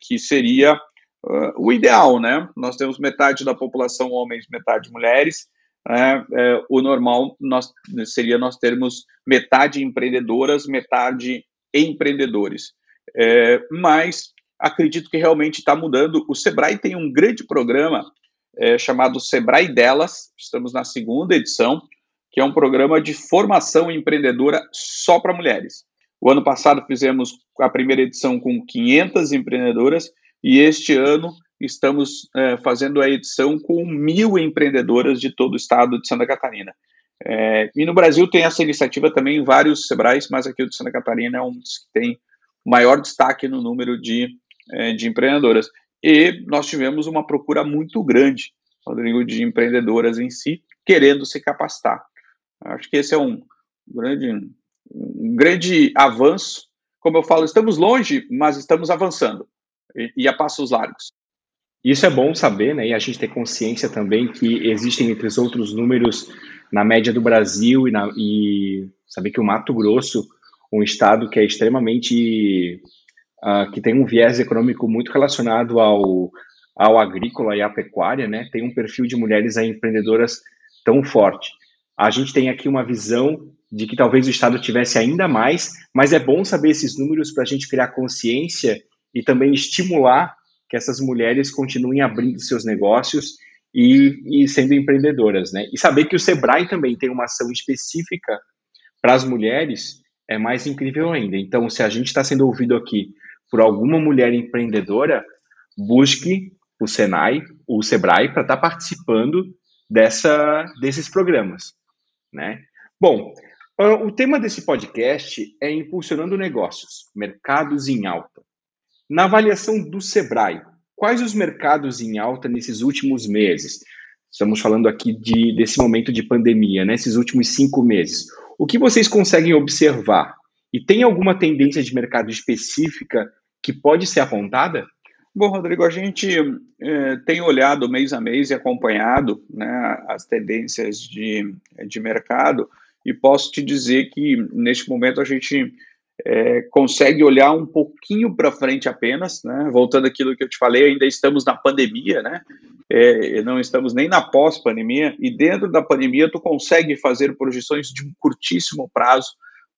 que seria uh, o ideal. Né? Nós temos metade da população homens, metade mulheres. É, é, o normal nós, seria nós termos metade empreendedoras, metade empreendedores. É, mas acredito que realmente está mudando. O Sebrae tem um grande programa chamado Sebrae Delas, estamos na segunda edição, que é um programa de formação empreendedora só para mulheres. O ano passado fizemos a primeira edição com 500 empreendedoras e este ano estamos é, fazendo a edição com mil empreendedoras de todo o estado de Santa Catarina. É, e no Brasil tem essa iniciativa também em vários Sebrais, mas aqui o de Santa Catarina é um dos que tem maior destaque no número de, é, de empreendedoras. E nós tivemos uma procura muito grande, Rodrigo, de empreendedoras em si, querendo se capacitar. Acho que esse é um grande, um grande avanço. Como eu falo, estamos longe, mas estamos avançando e, e a passos largos. Isso é bom saber, né? E a gente ter consciência também que existem entre os outros números na média do Brasil e, na, e saber que o Mato Grosso, um estado que é extremamente uh, que tem um viés econômico muito relacionado ao, ao agrícola e à pecuária, né? Tem um perfil de mulheres empreendedoras tão forte. A gente tem aqui uma visão de que talvez o Estado tivesse ainda mais, mas é bom saber esses números para a gente criar consciência e também estimular que essas mulheres continuem abrindo seus negócios e, e sendo empreendedoras, né? E saber que o Sebrae também tem uma ação específica para as mulheres é mais incrível ainda. Então, se a gente está sendo ouvido aqui por alguma mulher empreendedora, busque o Senai, o Sebrae, para estar tá participando dessa, desses programas, né? Bom, ah, o tema desse podcast é Impulsionando Negócios, Mercados em Alta. Na avaliação do Sebrae, quais os mercados em alta nesses últimos meses? Estamos falando aqui de, desse momento de pandemia, nesses né? últimos cinco meses. O que vocês conseguem observar? E tem alguma tendência de mercado específica que pode ser apontada? Bom, Rodrigo, a gente eh, tem olhado mês a mês e acompanhado né, as tendências de, de mercado e posso te dizer que neste momento a gente é, consegue olhar um pouquinho para frente apenas, né? voltando àquilo que eu te falei, ainda estamos na pandemia, né? É, não estamos nem na pós-pandemia, e dentro da pandemia tu consegue fazer projeções de um curtíssimo prazo,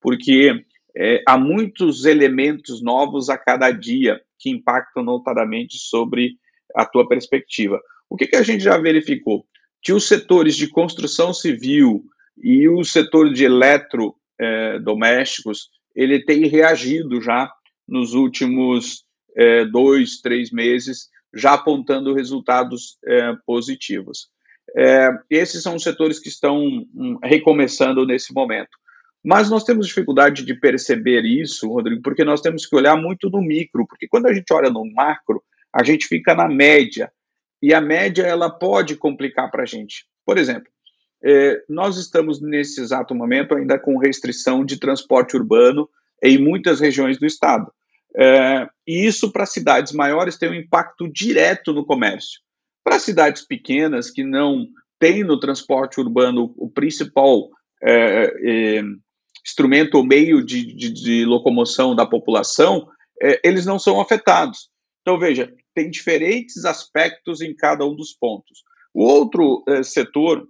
porque é, há muitos elementos novos a cada dia que impactam notadamente sobre a tua perspectiva. O que, que a gente já verificou? Que os setores de construção civil, e o setor de eletrodomésticos, ele tem reagido já nos últimos é, dois, três meses, já apontando resultados é, positivos. É, esses são os setores que estão um, recomeçando nesse momento. Mas nós temos dificuldade de perceber isso, Rodrigo, porque nós temos que olhar muito no micro, porque quando a gente olha no macro, a gente fica na média, e a média ela pode complicar para a gente. Por exemplo, é, nós estamos nesse exato momento ainda com restrição de transporte urbano em muitas regiões do estado. É, e isso para cidades maiores tem um impacto direto no comércio. Para cidades pequenas que não têm no transporte urbano o principal é, é, instrumento ou meio de, de, de, locomoção da população, é, eles não são afetados. Então, veja, tem diferentes aspectos em cada um dos pontos. O outro é, setor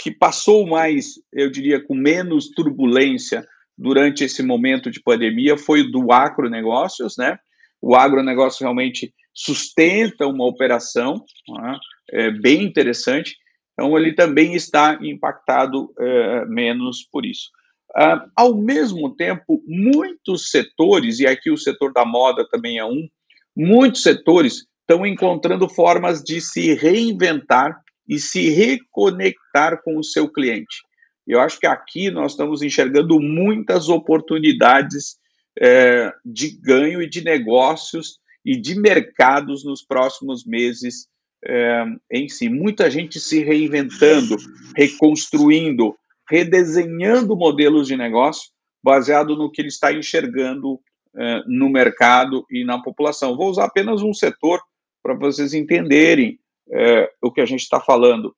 que passou mais, eu diria, com menos turbulência durante esse momento de pandemia foi o do agronegócios, né? O agronegócio realmente sustenta uma operação né? é, bem interessante, então ele também está impactado é, menos por isso. Ah, ao mesmo tempo, muitos setores, e aqui o setor da moda também é um, muitos setores estão encontrando formas de se reinventar e se reconectar com o seu cliente. Eu acho que aqui nós estamos enxergando muitas oportunidades é, de ganho e de negócios e de mercados nos próximos meses é, em si. Muita gente se reinventando, reconstruindo, redesenhando modelos de negócio baseado no que ele está enxergando é, no mercado e na população. Vou usar apenas um setor para vocês entenderem é, o que a gente está falando.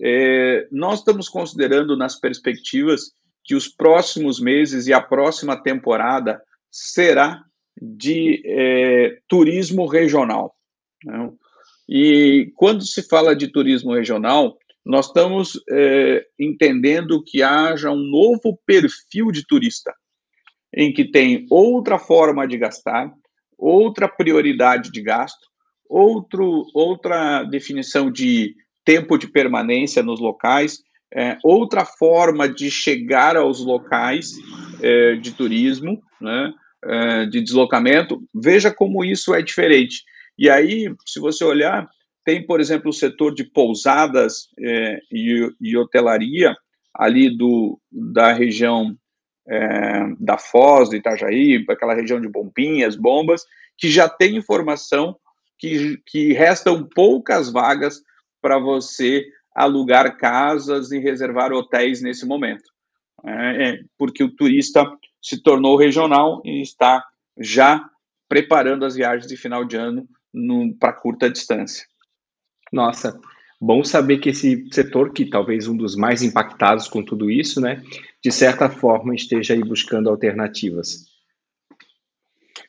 É, nós estamos considerando nas perspectivas que os próximos meses e a próxima temporada será de turismo regional. Né? E quando se fala de turismo regional, nós estamos é, entendendo que haja um novo perfil de turista, em que tem outra forma de gastar, outra prioridade de gasto, Outro, outra definição de tempo de permanência nos locais, é, outra forma de chegar aos locais é, de turismo, né, é, de deslocamento. Veja como isso é diferente. E aí, se você olhar, tem, por exemplo, o setor de pousadas é, e, e, hotelaria, ali do, da região é, da Foz, do Itajaí, aquela região de Bombinhas, Bombas, que já tem informação que, que restam poucas vagas para você alugar casas e reservar hotéis nesse momento. É, é, porque o turista se tornou regional e está já preparando as viagens de final de ano para curta distância. Nossa, bom saber que esse setor, que talvez um dos mais impactados com tudo isso, né, de certa forma esteja aí buscando alternativas.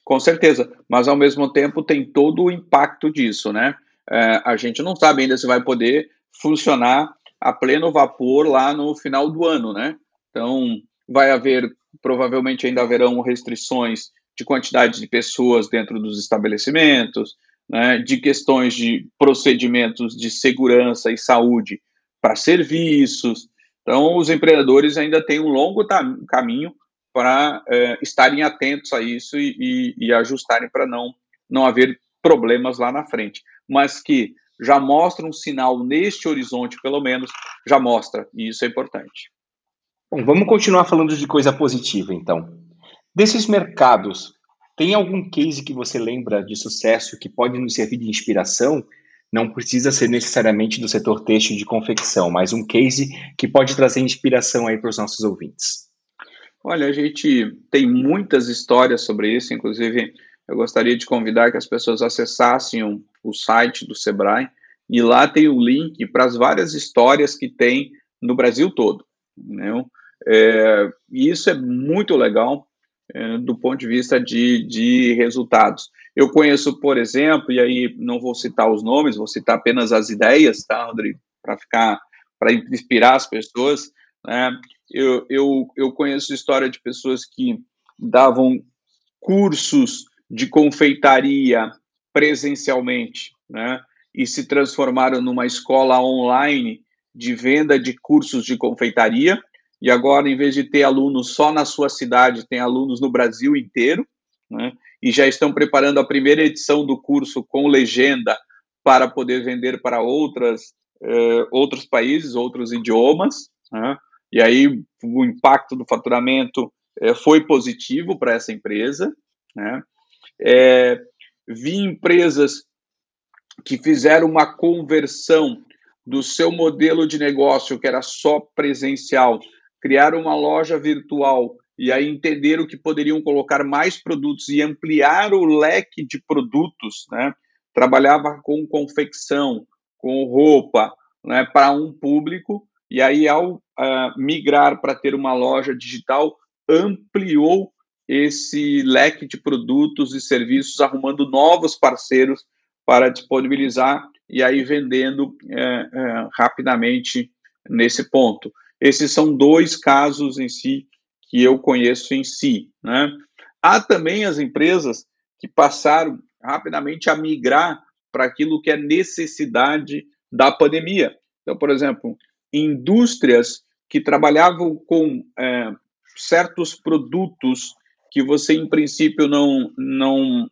Com certeza, mas ao mesmo tempo tem todo o impacto disso, né? É, a gente não sabe ainda se vai poder funcionar a pleno vapor lá no final do ano, né? Então, vai haver, provavelmente ainda haverão restrições de quantidade de pessoas dentro dos estabelecimentos, né, de questões de procedimentos de segurança e saúde para serviços. Então, os empreendedores ainda têm um longo caminho para é, estarem atentos a isso e, e, e ajustarem para não, não haver problemas lá na frente. Mas que já mostra um sinal neste horizonte, pelo menos, já mostra, e isso é importante. Bom, vamos continuar falando de coisa positiva, então. Desses mercados, tem algum case que você lembra de sucesso que pode nos servir de inspiração? Não precisa ser necessariamente do setor têxtil de confecção, mas um case que pode trazer inspiração aí para os nossos ouvintes. Olha, a gente tem muitas histórias sobre isso, inclusive eu gostaria de convidar que as pessoas acessassem o, o site do Sebrae e lá tem o link para as várias histórias que tem no Brasil todo. Né? É, e isso é muito legal do ponto de vista de, de resultados. Eu conheço, por exemplo, e aí não vou citar os nomes, vou citar apenas as ideias, tá, Rodrigo, para ficar, para inspirar as pessoas. Né? Eu, eu, eu conheço história de pessoas que davam cursos de confeitaria presencialmente, né? E se transformaram numa escola online de venda de cursos de confeitaria. E agora, em vez de ter alunos só na sua cidade, tem alunos no Brasil inteiro, né? E já estão preparando a primeira edição do curso com legenda para poder vender para outras, uh, outros países, outros idiomas. Né? E aí o impacto do faturamento uh, foi positivo para essa empresa. Né? É, vi empresas que fizeram uma conversão do seu modelo de negócio, que era só presencial, criaram uma loja virtual e aí entenderam que poderiam colocar mais produtos e ampliar o leque de produtos, né? Trabalhava com confecção, com roupa, né, para um público, e aí ao uh, migrar para ter uma loja digital, ampliou esse leque de produtos e serviços, arrumando novos parceiros para disponibilizar e aí vendendo é, é, rapidamente nesse ponto. Esses são dois casos em si que eu conheço em si. Né? Há também as empresas que passaram rapidamente a migrar para aquilo que é necessidade da pandemia. Então, por exemplo, indústrias que trabalhavam com é, certos produtos que você, em princípio, não, não,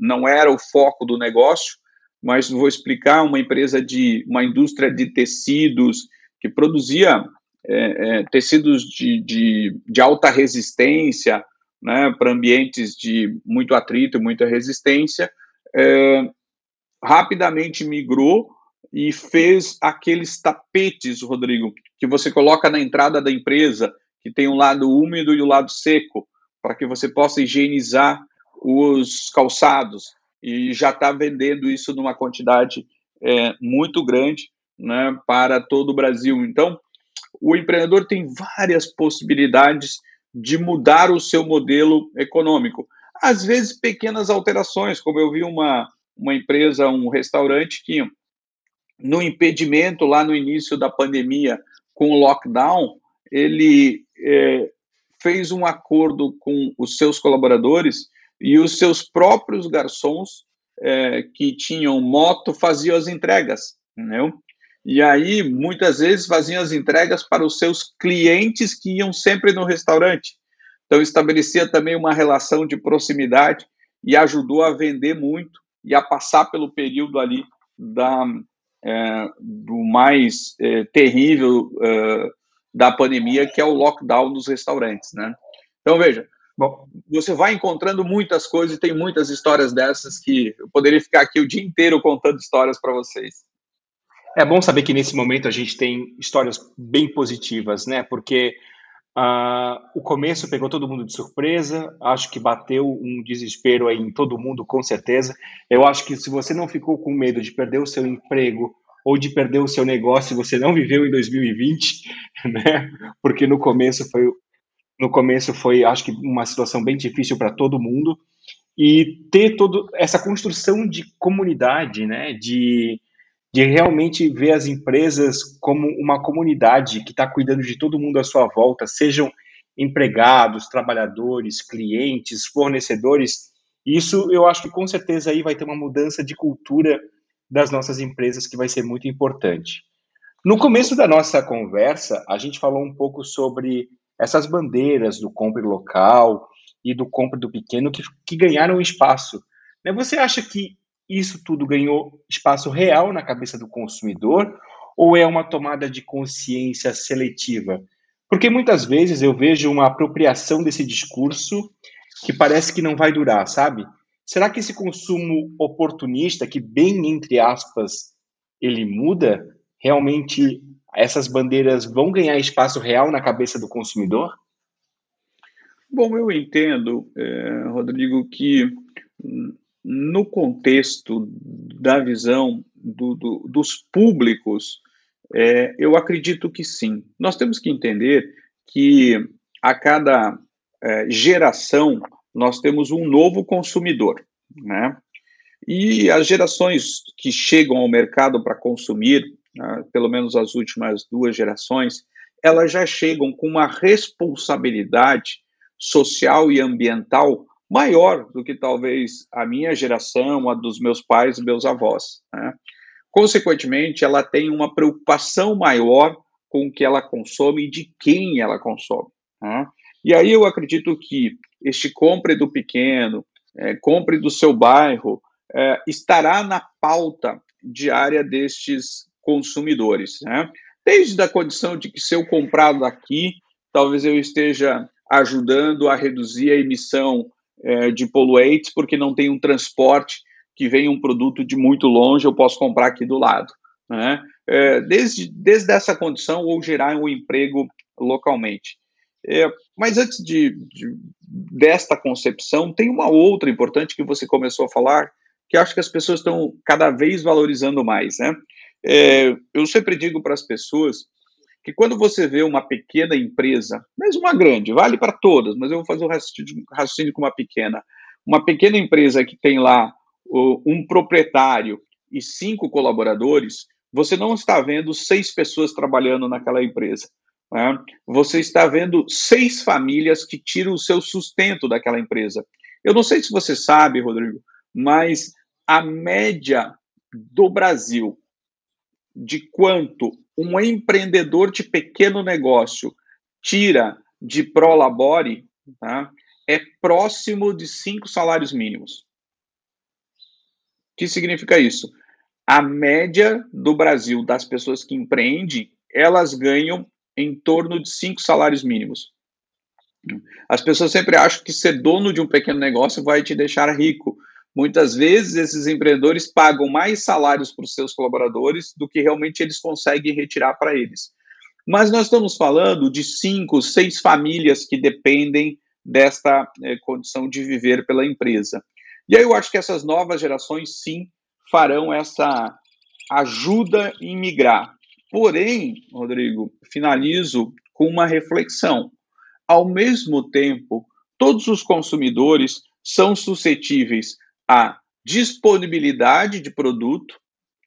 não era o foco do negócio, mas vou explicar uma empresa de uma indústria de tecidos que produzia é, é, tecidos de, de, de, alta resistência né, para ambientes de muito atrito, muita resistência, é, rapidamente migrou e fez aqueles tapetes, Rodrigo, que você coloca na entrada da empresa, que tem um lado úmido e o um lado seco para que você possa higienizar os calçados e já está vendendo isso numa quantidade é, muito grande né, para todo o Brasil. Então, o empreendedor tem várias possibilidades de mudar o seu modelo econômico. Às vezes, pequenas alterações, como eu vi uma, uma empresa, um restaurante que, no impedimento lá no início da pandemia, com o lockdown, ele é, fez um acordo com os seus colaboradores e os seus próprios garçons é, que tinham moto faziam as entregas, entendeu? E aí, muitas vezes, faziam as entregas para os seus clientes que iam sempre no restaurante. Então, estabelecia também uma relação de proximidade e ajudou a vender muito e a passar pelo período ali da, é, do mais é, terrível é, da pandemia, que é o lockdown dos restaurantes, né? Então, veja, Bom, você vai encontrando muitas coisas e tem muitas histórias dessas que eu poderia ficar aqui o dia inteiro contando histórias para vocês. É bom saber que nesse momento a gente tem histórias bem positivas, né? Porque uh, o começo pegou todo mundo de surpresa, acho que bateu um desespero aí em todo mundo, com certeza. Eu acho que se você não ficou com medo de perder o seu emprego ou de perder o seu negócio, você não viveu em 2020, <laughs> né? Porque no começo foi no começo foi, acho que uma situação bem difícil para todo mundo. e ter toda essa construção de comunidade, né? De, de realmente ver as empresas como uma comunidade que está cuidando de todo mundo à sua volta, sejam empregados, trabalhadores, clientes, fornecedores. Isso eu acho que com certeza aí vai ter uma mudança de cultura das nossas empresas que vai ser muito importante. No começo da nossa conversa, a gente falou um pouco sobre essas bandeiras do compre local e do compre do pequeno que, que ganharam espaço. Né? Você acha que isso tudo ganhou espaço real na cabeça do consumidor ou é uma tomada de consciência seletiva? Porque muitas vezes eu vejo uma apropriação desse discurso que parece que não vai durar, sabe? Será que esse consumo oportunista, que bem entre aspas ele muda, realmente essas bandeiras vão ganhar espaço real na cabeça do consumidor? Bom, eu entendo, é, Rodrigo, que no contexto da visão do, do, dos públicos, é, eu acredito que sim. Nós temos que entender que a cada é, geração nós temos um novo consumidor, né? E as gerações que chegam ao mercado para consumir, né, pelo menos as últimas duas gerações, elas já chegam com uma responsabilidade social e ambiental maior do que talvez a minha geração, a dos meus pais e meus avós. Né? Consequentemente, ela tem uma preocupação maior com o que ela consome e de quem ela consome. Né? E aí eu acredito que este compre do pequeno, é, compre do seu bairro, é, estará na pauta diária destes consumidores. Né? Desde a condição de que se eu comprar daqui, talvez eu esteja ajudando a reduzir a emissão é, de poluentes, porque não tem um transporte que vem um produto de muito longe, eu posso comprar aqui do lado. Né? É, desde, desde essa condição, ou gerar um emprego localmente. É, mas antes de, de, desta concepção, tem uma outra importante que você começou a falar, que acho que as pessoas estão cada vez valorizando mais. Né? É, eu sempre digo para as pessoas que quando você vê uma pequena empresa, mesmo uma grande, vale para todas, mas eu vou fazer o raciocínio, com uma pequena. Uma pequena empresa que tem lá um proprietário e cinco colaboradores, você não está vendo seis pessoas trabalhando naquela empresa. Né? Você está vendo seis famílias que tiram o seu sustento daquela empresa. Eu não sei se você sabe, Rodrigo, mas a média do Brasil de quanto um empreendedor de pequeno negócio tira de prolabore tá, é próximo de cinco salários mínimos. O que significa isso? A média do Brasil das pessoas que empreendem, elas ganham em torno de cinco salários mínimos. As pessoas sempre acham que ser dono de um pequeno negócio vai te deixar rico. Muitas vezes esses empreendedores pagam mais salários para os seus colaboradores do que realmente eles conseguem retirar para eles. Mas nós estamos falando de cinco, seis famílias que dependem desta eh, condição de viver pela empresa. E aí eu acho que essas novas gerações sim farão essa ajuda em migrar. Porém, Rodrigo, finalizo com uma reflexão. Ao mesmo tempo, todos os consumidores são suscetíveis à disponibilidade de produto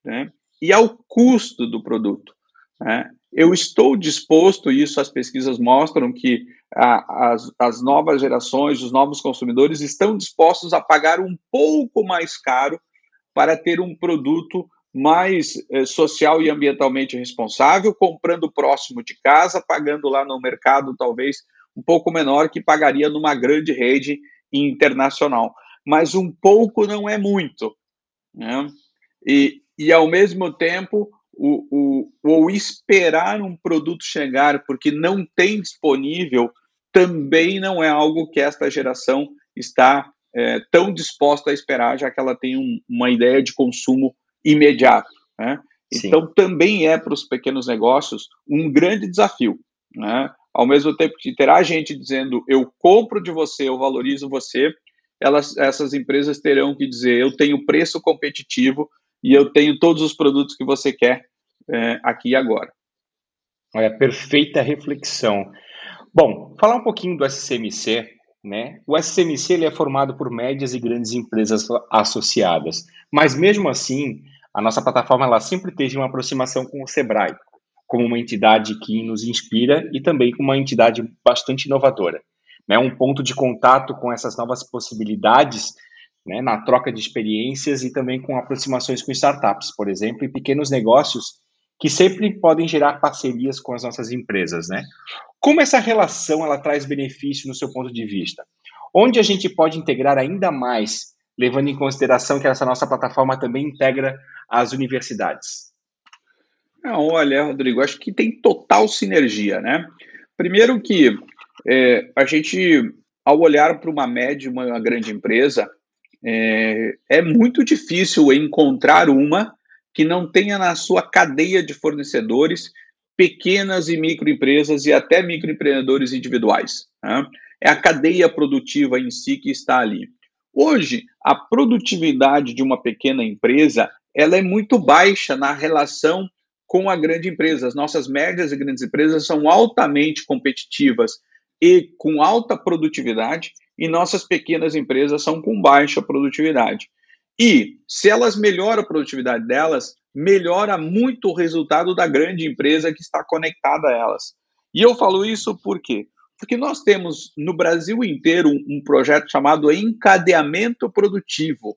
né, e ao custo do produto. Né? Eu estou disposto, isso as pesquisas mostram, que a, as, as novas gerações, os novos consumidores estão dispostos a pagar um pouco mais caro para ter um produto mais eh, social e ambientalmente responsável, comprando próximo de casa, pagando lá no mercado talvez um pouco menor que pagaria numa grande rede internacional. Mas um pouco não é muito. Né? E, e, ao mesmo tempo, o, o, o esperar um produto chegar porque não tem disponível também não é algo que esta geração está é, tão disposta a esperar, já que ela tem um, uma ideia de consumo imediato. Né? Então, também é para os pequenos negócios um grande desafio. Né? Ao mesmo tempo que terá gente dizendo eu compro de você, eu valorizo você, elas, essas empresas terão que dizer eu tenho preço competitivo e eu tenho todos os produtos que você quer é, aqui e agora. Olha, perfeita reflexão. Bom, falar um pouquinho do SCMC, né, o SCMC ele é formado por médias e grandes empresas associadas, mas mesmo assim, a nossa plataforma ela sempre teve uma aproximação com o Sebrae, como uma entidade que nos inspira e também como uma entidade bastante inovadora. Né, um ponto de contato com essas novas possibilidades né, na troca de experiências e também com aproximações com startups, por exemplo, e pequenos negócios que sempre podem gerar parcerias com as nossas empresas, né? Como essa relação ela traz benefício no seu ponto de vista? Onde a gente pode integrar ainda mais, levando em consideração que essa nossa plataforma também integra as universidades? Não, olha, Rodrigo, acho que tem total sinergia, né? Primeiro que é, a gente, ao olhar para uma média, uma grande empresa, é, é muito difícil encontrar uma que não tenha na sua cadeia de fornecedores pequenas e microempresas e até microempreendedores individuais. Né? É a cadeia produtiva em si que está ali. Hoje, a produtividade de uma pequena empresa ela é muito baixa na relação com a grande empresa. As nossas médias e grandes empresas são altamente competitivas e com alta produtividade, e nossas pequenas empresas são com baixa produtividade. E se elas melhoram a produtividade delas, melhora muito o resultado da grande empresa que está conectada a elas. E eu falo isso por quê? Porque nós temos no Brasil inteiro um, projeto chamado Encadeamento Produtivo,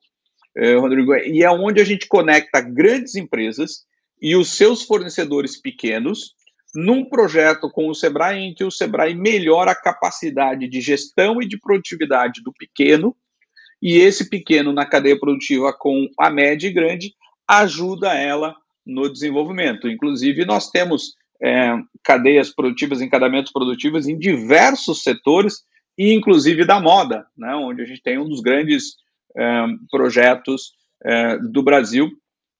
eh, Rodrigo, e é onde a gente conecta grandes empresas e os seus fornecedores pequenos num projeto com o Sebrae em que o Sebrae melhora a capacidade de gestão e de produtividade do pequeno, e esse pequeno na cadeia produtiva com a média e grande ajuda ela no desenvolvimento. Inclusive, nós temos é, cadeias produtivas, encadamentos produtivos em diversos setores, e inclusive da moda, né, onde a gente tem um dos grandes é, projetos é, do Brasil,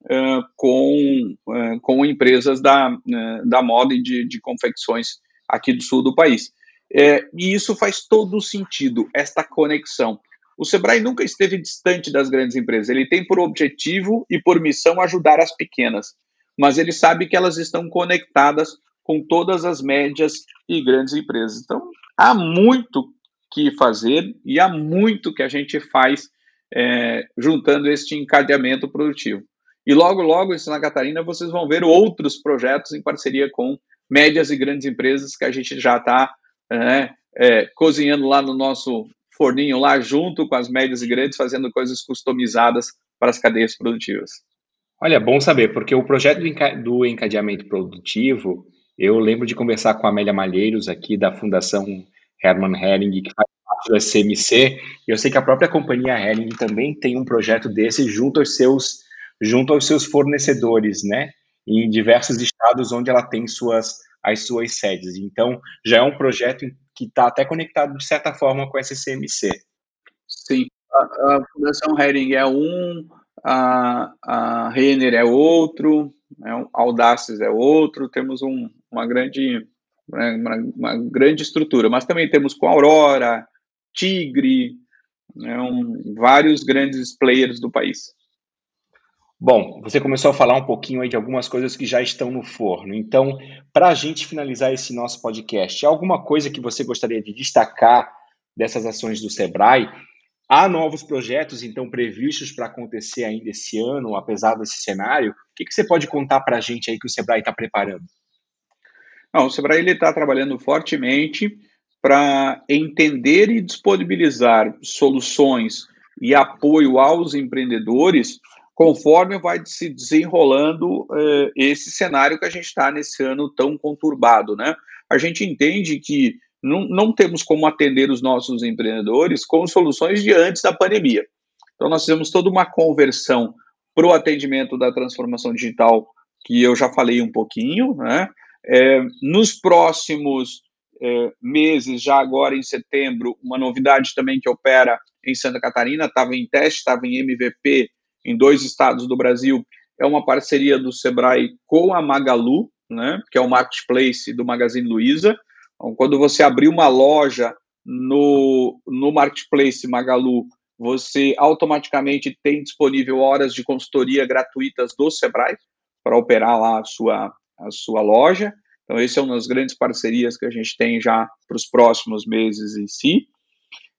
uh, com, uh, com empresas da, uh, da moda e de, de confecções aqui do sul do país. É, e isso faz todo sentido, esta conexão. O Sebrae nunca esteve distante das grandes empresas. Ele tem por objetivo e por missão ajudar as pequenas, mas ele sabe que elas estão conectadas com todas as médias e grandes empresas. Então, há muito que fazer e há muito que a gente faz é, juntando este encadeamento produtivo. E logo, logo, em Santa Catarina, vocês vão ver outros projetos em parceria com médias e grandes empresas que a gente já está é, é, cozinhando lá no nosso forninho, lá junto com as médias e grandes, fazendo coisas customizadas para as cadeias produtivas. Olha, bom saber, porque o projeto do encadeamento produtivo, eu lembro de conversar com a Amélia Malheiros aqui da Fundação Hermann Hering, que faz parte do SMC, e eu sei que a própria companhia Hering também tem um projeto desse junto aos seus junto aos seus fornecedores, né? Em diversos estados onde ela tem suas as suas sedes. Então, já é um projeto que está até conectado de certa forma com a SCMC. Sim, a, a Fundação Hering é um, a, a Renner é outro, né, a Audaces é outro, temos um, uma grande né, uma, uma, grande estrutura, mas também temos com Aurora, Tigre, né, um, vários grandes players do país. Bom, você começou a falar um pouquinho aí de algumas coisas que já estão no forno. Então, para a gente finalizar esse nosso podcast, alguma coisa que você gostaria de destacar dessas ações do Sebrae? Há novos projetos, então, previstos para acontecer ainda esse ano, apesar desse cenário? O que, que você pode contar para a gente aí que o Sebrae está preparando? Não, o Sebrae está trabalhando fortemente para entender e disponibilizar soluções e apoio aos empreendedores conforme vai se desenrolando uh, esse cenário que a gente está nesse ano tão conturbado, né? A gente entende que não, não temos como atender os nossos empreendedores com soluções de antes da pandemia. Então, nós fizemos toda uma conversão para o atendimento da transformação digital, que eu já falei um pouquinho, né? É, nos próximos é, meses, já agora em setembro, uma novidade também que opera em Santa Catarina, estava em teste, estava em MVP em dois estados do Brasil, é uma parceria do Sebrae com a Magalu, né, que é o marketplace do Magazine Luiza. Então, quando você abrir uma loja no, no marketplace Magalu, você automaticamente tem disponível horas de consultoria gratuitas do Sebrae para operar lá a sua, a sua loja. Então, esse é uma das grandes parcerias que a gente tem já para os próximos meses em si.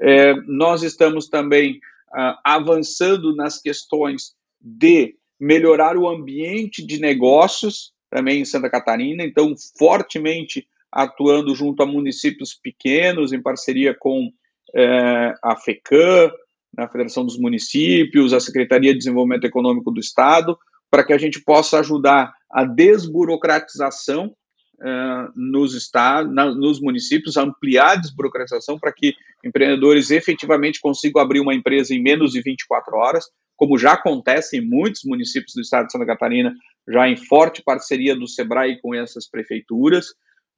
É, nós estamos também uh, avançando nas questões de melhorar o ambiente de negócios também em Santa Catarina, então fortemente atuando junto a municípios pequenos, em parceria com é, a FECAM, a Federação dos Municípios, a Secretaria de Desenvolvimento Econômico do Estado, para que a gente possa ajudar a desburocratização nos estados, na, nos municípios, ampliar a desburocratização para que empreendedores efetivamente consigam abrir uma empresa em menos de 24 horas, como já acontece em muitos municípios do estado de Santa Catarina, já em forte parceria do SEBRAE com essas prefeituras,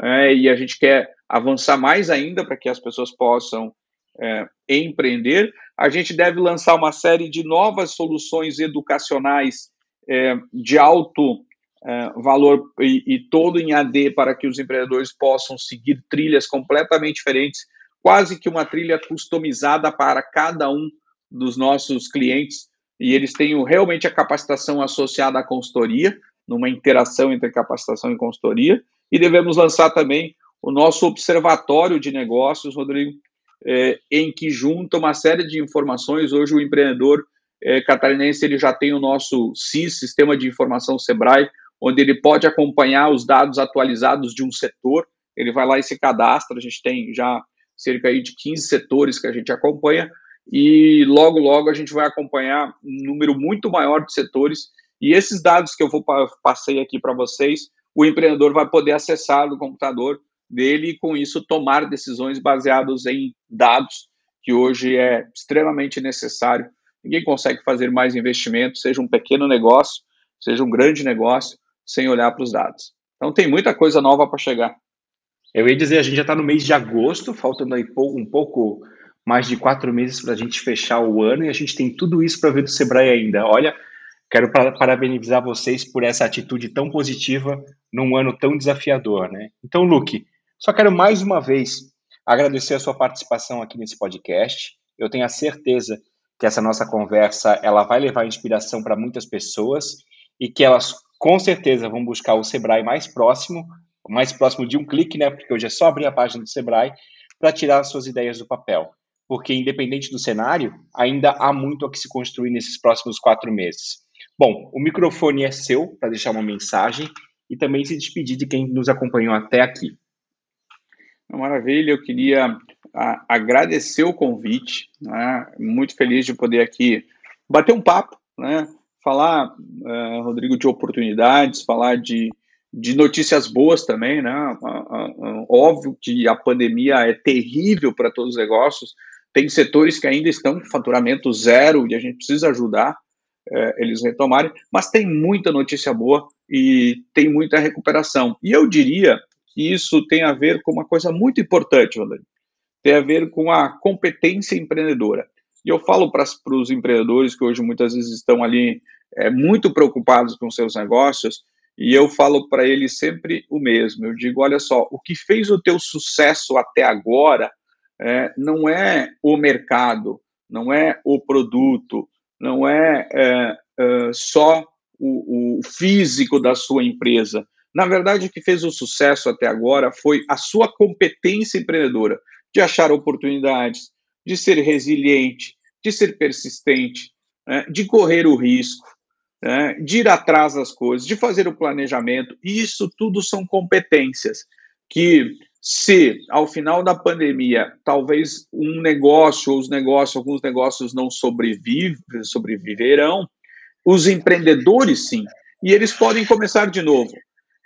é, e a gente quer avançar mais ainda para que as pessoas possam é, empreender. A gente deve lançar uma série de novas soluções educacionais é, de alto é, valor e, e, todo em AD para que os empreendedores possam seguir trilhas completamente diferentes, quase que uma trilha customizada para cada um dos nossos clientes e eles tenham realmente a capacitação associada à consultoria, numa interação entre capacitação e consultoria, e devemos lançar também o nosso observatório de negócios, Rodrigo, é, em que junta uma série de informações. Hoje o empreendedor é, catarinense ele já tem o nosso SIS, Sistema de Informação Sebrae, onde ele pode acompanhar os dados atualizados de um setor, ele vai lá e se cadastra, a gente tem já cerca aí de 15 setores que a gente acompanha, e logo, logo a gente vai acompanhar um número muito maior de setores, e esses dados que eu vou passei aqui para vocês, o empreendedor vai poder acessar no computador dele e com isso tomar decisões baseadas em dados, que hoje é extremamente necessário. Ninguém consegue fazer mais investimento, seja um pequeno negócio, seja um grande negócio, sem olhar para os dados. Então tem muita coisa nova para chegar. Eu ia dizer, a gente já está no mês de agosto, faltando aí um pouco mais de quatro meses para a gente fechar o ano e a gente tem tudo isso para ver do Sebrae ainda. Olha, quero parabenizar vocês por essa atitude tão positiva num ano tão desafiador, né? Então, Luke, só quero mais uma vez agradecer a sua participação aqui nesse podcast. Eu tenho a certeza que essa nossa conversa ela vai levar inspiração para muitas pessoas e que elas com certeza vão buscar o Sebrae mais próximo, mais próximo de um clique, né? Porque hoje é só abrir a página do Sebrae para tirar as suas ideias do papel. Porque, independente do cenário, ainda há muito a que se construir nesses próximos quatro meses. Bom, o microfone é seu para deixar uma mensagem e também se despedir de quem nos acompanhou até aqui. Maravilha, eu queria agradecer o convite, né? muito feliz de poder aqui bater um papo, né? Falar, uh, Rodrigo, de oportunidades, falar de, de notícias boas também, né? Óbvio que a pandemia é terrível para todos os negócios, tem setores que ainda estão com faturamento zero e a gente precisa ajudar eh, eles retomarem, mas tem muita notícia boa e tem muita recuperação. E eu diria que isso tem a ver com uma coisa muito importante, Rodrigo, tem a ver com a competência empreendedora. E eu falo para os empreendedores que hoje muitas vezes estão ali é, muito preocupados com seus negócios, e eu falo para eles sempre o mesmo. Eu digo: olha só, o que fez o teu sucesso até agora é, não é o mercado, não é o produto, não é, é, é só o, o físico da sua empresa. Na verdade, o que fez o sucesso até agora foi a sua competência empreendedora de achar oportunidades, de ser resiliente, de ser persistente, né, de correr o risco, né, de ir atrás das coisas, de fazer o planejamento. Isso tudo são competências que, se ao final da pandemia, talvez um negócio ou os negócios, alguns negócios não sobrevivem, sobreviverão, os empreendedores sim, e eles podem começar de novo.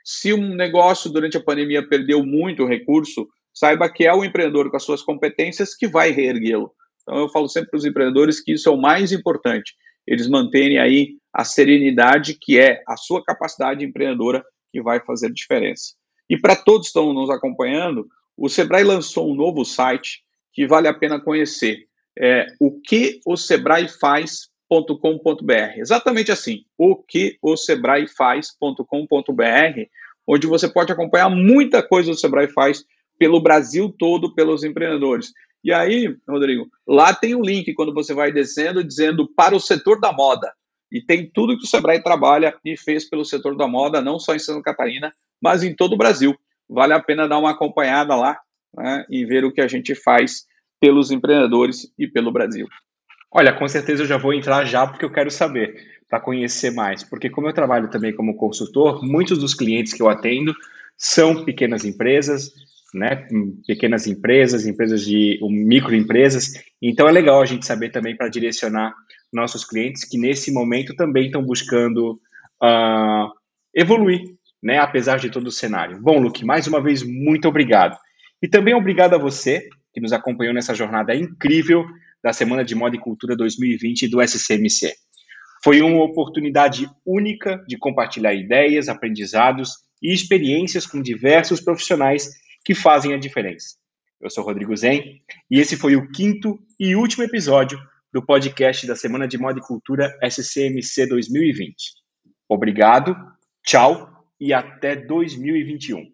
Se um negócio durante a pandemia perdeu muito recurso, saiba que é o empreendedor com as suas competências que vai reerguê-lo. Então eu falo sempre para os empreendedores que isso é o mais importante. Eles manterem aí a serenidade que é a sua capacidade empreendedora que vai fazer diferença. E para todos que estão nos acompanhando, o Sebrae lançou um novo site que vale a pena conhecer. É o que o Sebrae faz.com.br. Exatamente assim, o que o Sebrae faz.com.br, onde você pode acompanhar muita coisa do Sebrae faz pelo Brasil todo, pelos empreendedores. E aí, Rodrigo, lá tem um link quando você vai descendo dizendo para o setor da moda. E tem tudo que o Sebrae trabalha e fez pelo setor da moda, não só em Santa Catarina, mas em todo o Brasil. Vale a pena dar uma acompanhada lá né, e ver o que a gente faz pelos empreendedores e pelo Brasil. Olha, com certeza eu já vou entrar já porque eu quero saber, para conhecer mais. Porque como eu trabalho também como consultor, muitos dos clientes que eu atendo são pequenas empresas, né? Pequenas empresas, empresas de um, microempresas. Então é legal a gente saber também para direcionar nossos clientes que nesse momento também estão buscando uh, evoluir, né? Apesar de todo o cenário. Bom, Luke, mais uma vez muito obrigado. E também obrigado a você que nos acompanhou nessa jornada incrível da Semana de Moda e Cultura 2020 do SCMC. Foi uma oportunidade única de compartilhar ideias, aprendizados e experiências com diversos profissionais que fazem a diferença. Eu sou Rodrigo Zen e esse foi o quinto e último episódio do podcast da Semana de Moda e Cultura SCMC 2020. Obrigado, tchau e até 2021.